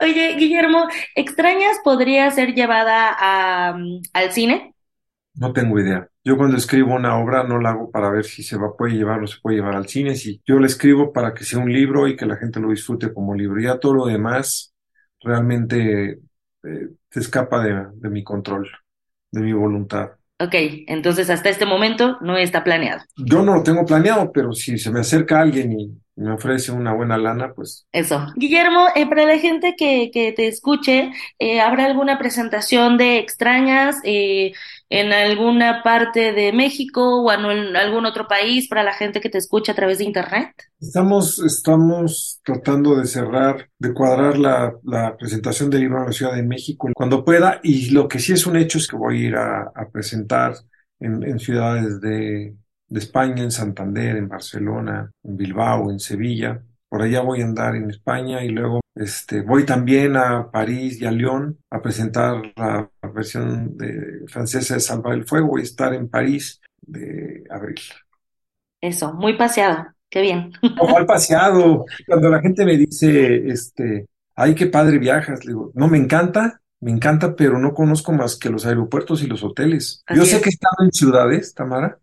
Oye, Guillermo, ¿extrañas podría ser llevada a, al cine? No tengo idea. Yo cuando escribo una obra no la hago para ver si se va, puede llevar o se puede llevar al cine. Si yo la escribo para que sea un libro y que la gente lo disfrute como libro. Ya todo lo demás realmente eh, se escapa de, de mi control, de mi voluntad. Ok, entonces hasta este momento no está planeado. Yo no lo tengo planeado, pero si se me acerca alguien y me ofrece una buena lana, pues. Eso. Guillermo, eh, para la gente que, que te escuche, eh, ¿habrá alguna presentación de extrañas eh, en alguna parte de México o en algún otro país para la gente que te escucha a través de Internet? Estamos, estamos tratando de cerrar, de cuadrar la, la presentación del libro en la Ciudad de México cuando pueda y lo que sí es un hecho es que voy a ir a, a presentar en, en ciudades de de España, en Santander, en Barcelona, en Bilbao, en Sevilla. Por allá voy a andar en España y luego este, voy también a París y a Lyon a presentar la versión de, francesa de Salvar el Fuego. Voy a estar en París de abril. Eso, muy paseado. Qué bien. Muy paseado. Cuando la gente me dice, este, ay, qué padre viajas, le digo, no, me encanta, me encanta, pero no conozco más que los aeropuertos y los hoteles. Yo sé que he estado en ciudades, Tamara,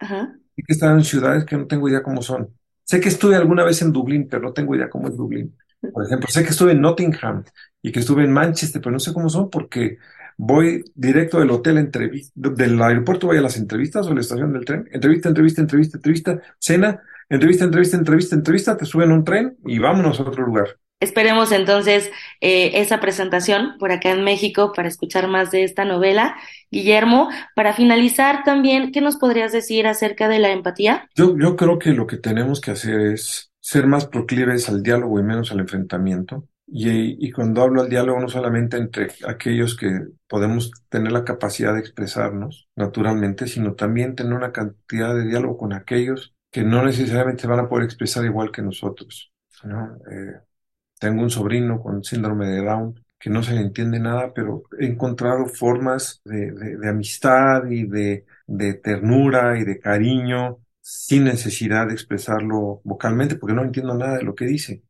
Ajá. Sé que estado en ciudades que no tengo idea cómo son. Sé que estuve alguna vez en Dublín, pero no tengo idea cómo es Dublín. Por ejemplo, sé que estuve en Nottingham y que estuve en Manchester, pero no sé cómo son porque voy directo del hotel, del aeropuerto voy a las entrevistas o a la estación del tren. Entrevista, entrevista, entrevista, entrevista, cena, entrevista, entrevista, entrevista, entrevista, te suben un tren y vámonos a otro lugar. Esperemos entonces eh, esa presentación por acá en México para escuchar más de esta novela. Guillermo, para finalizar también, ¿qué nos podrías decir acerca de la empatía? Yo, creo que lo que tenemos que hacer es ser más proclives al diálogo y menos al enfrentamiento. Y, cuando hablo al diálogo, no solamente entre aquellos que podemos tener la capacidad de expresarnos naturalmente, sino también tener una cantidad de diálogo con aquellos que no necesariamente van a poder expresar igual que nosotros. ¿no? Eh, tengo un sobrino con síndrome de Down que no se le entiende nada, pero he encontrado formas de, amistad y de, ternura y de cariño sin necesidad de expresarlo vocalmente, porque no entiendo nada de lo que dice,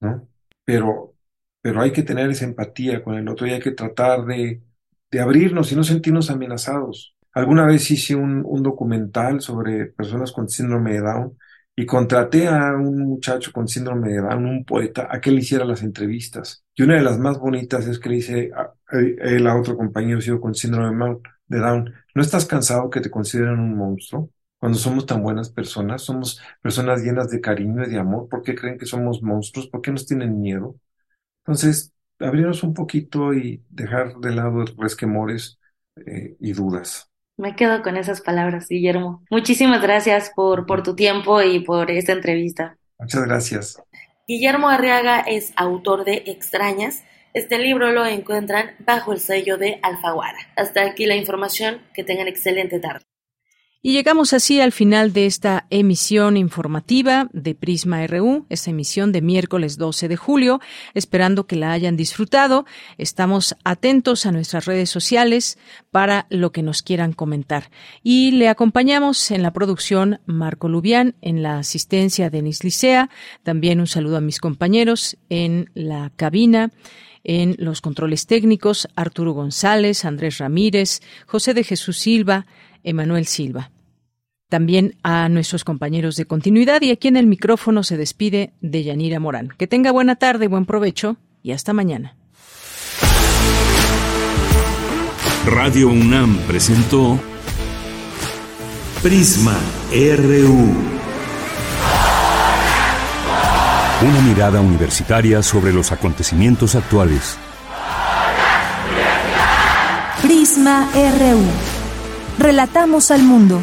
¿no? Pero, pero hay que tener esa empatía con el otro y hay que tratar de, de abrirnos y no sentirnos amenazados. Alguna vez hice un, un documental sobre personas con síndrome de Down y contraté a un muchacho con síndrome de Down, un poeta, a que le hiciera las entrevistas. Y una de las más bonitas es que le dice a, él a otro compañero sido con síndrome de Down, ¿no estás cansado que te consideren un monstruo? Cuando somos tan buenas personas, somos personas llenas de cariño y de amor, ¿por qué creen que somos monstruos? ¿Por qué nos tienen miedo? Entonces, abrirnos un poquito y dejar de lado resquemores eh, y dudas. Me quedo con esas palabras, Guillermo. Muchísimas gracias por, por tu tiempo y por esta entrevista. Muchas gracias. Guillermo Arriaga es autor de Extrañas. Este libro lo encuentran bajo el sello de Alfaguara. Hasta aquí la información. Que tengan excelente tarde. Y llegamos así al final de esta emisión informativa de Prisma RU, esta emisión de miércoles 12 de julio, esperando que la hayan disfrutado. Estamos atentos a nuestras redes sociales para lo que nos quieran comentar. Y le acompañamos en la producción Marco Lubián, en la asistencia Denis Licea. También un saludo a mis compañeros en la cabina en los controles técnicos, Arturo González, Andrés Ramírez, José de Jesús Silva, Emanuel Silva. También a nuestros compañeros de continuidad y aquí en el micrófono se despide de Yanira Morán. Que tenga buena tarde, buen provecho y hasta mañana. Radio UNAM presentó Prisma RU. Una mirada universitaria sobre los acontecimientos actuales. Prisma RU. Relatamos al mundo.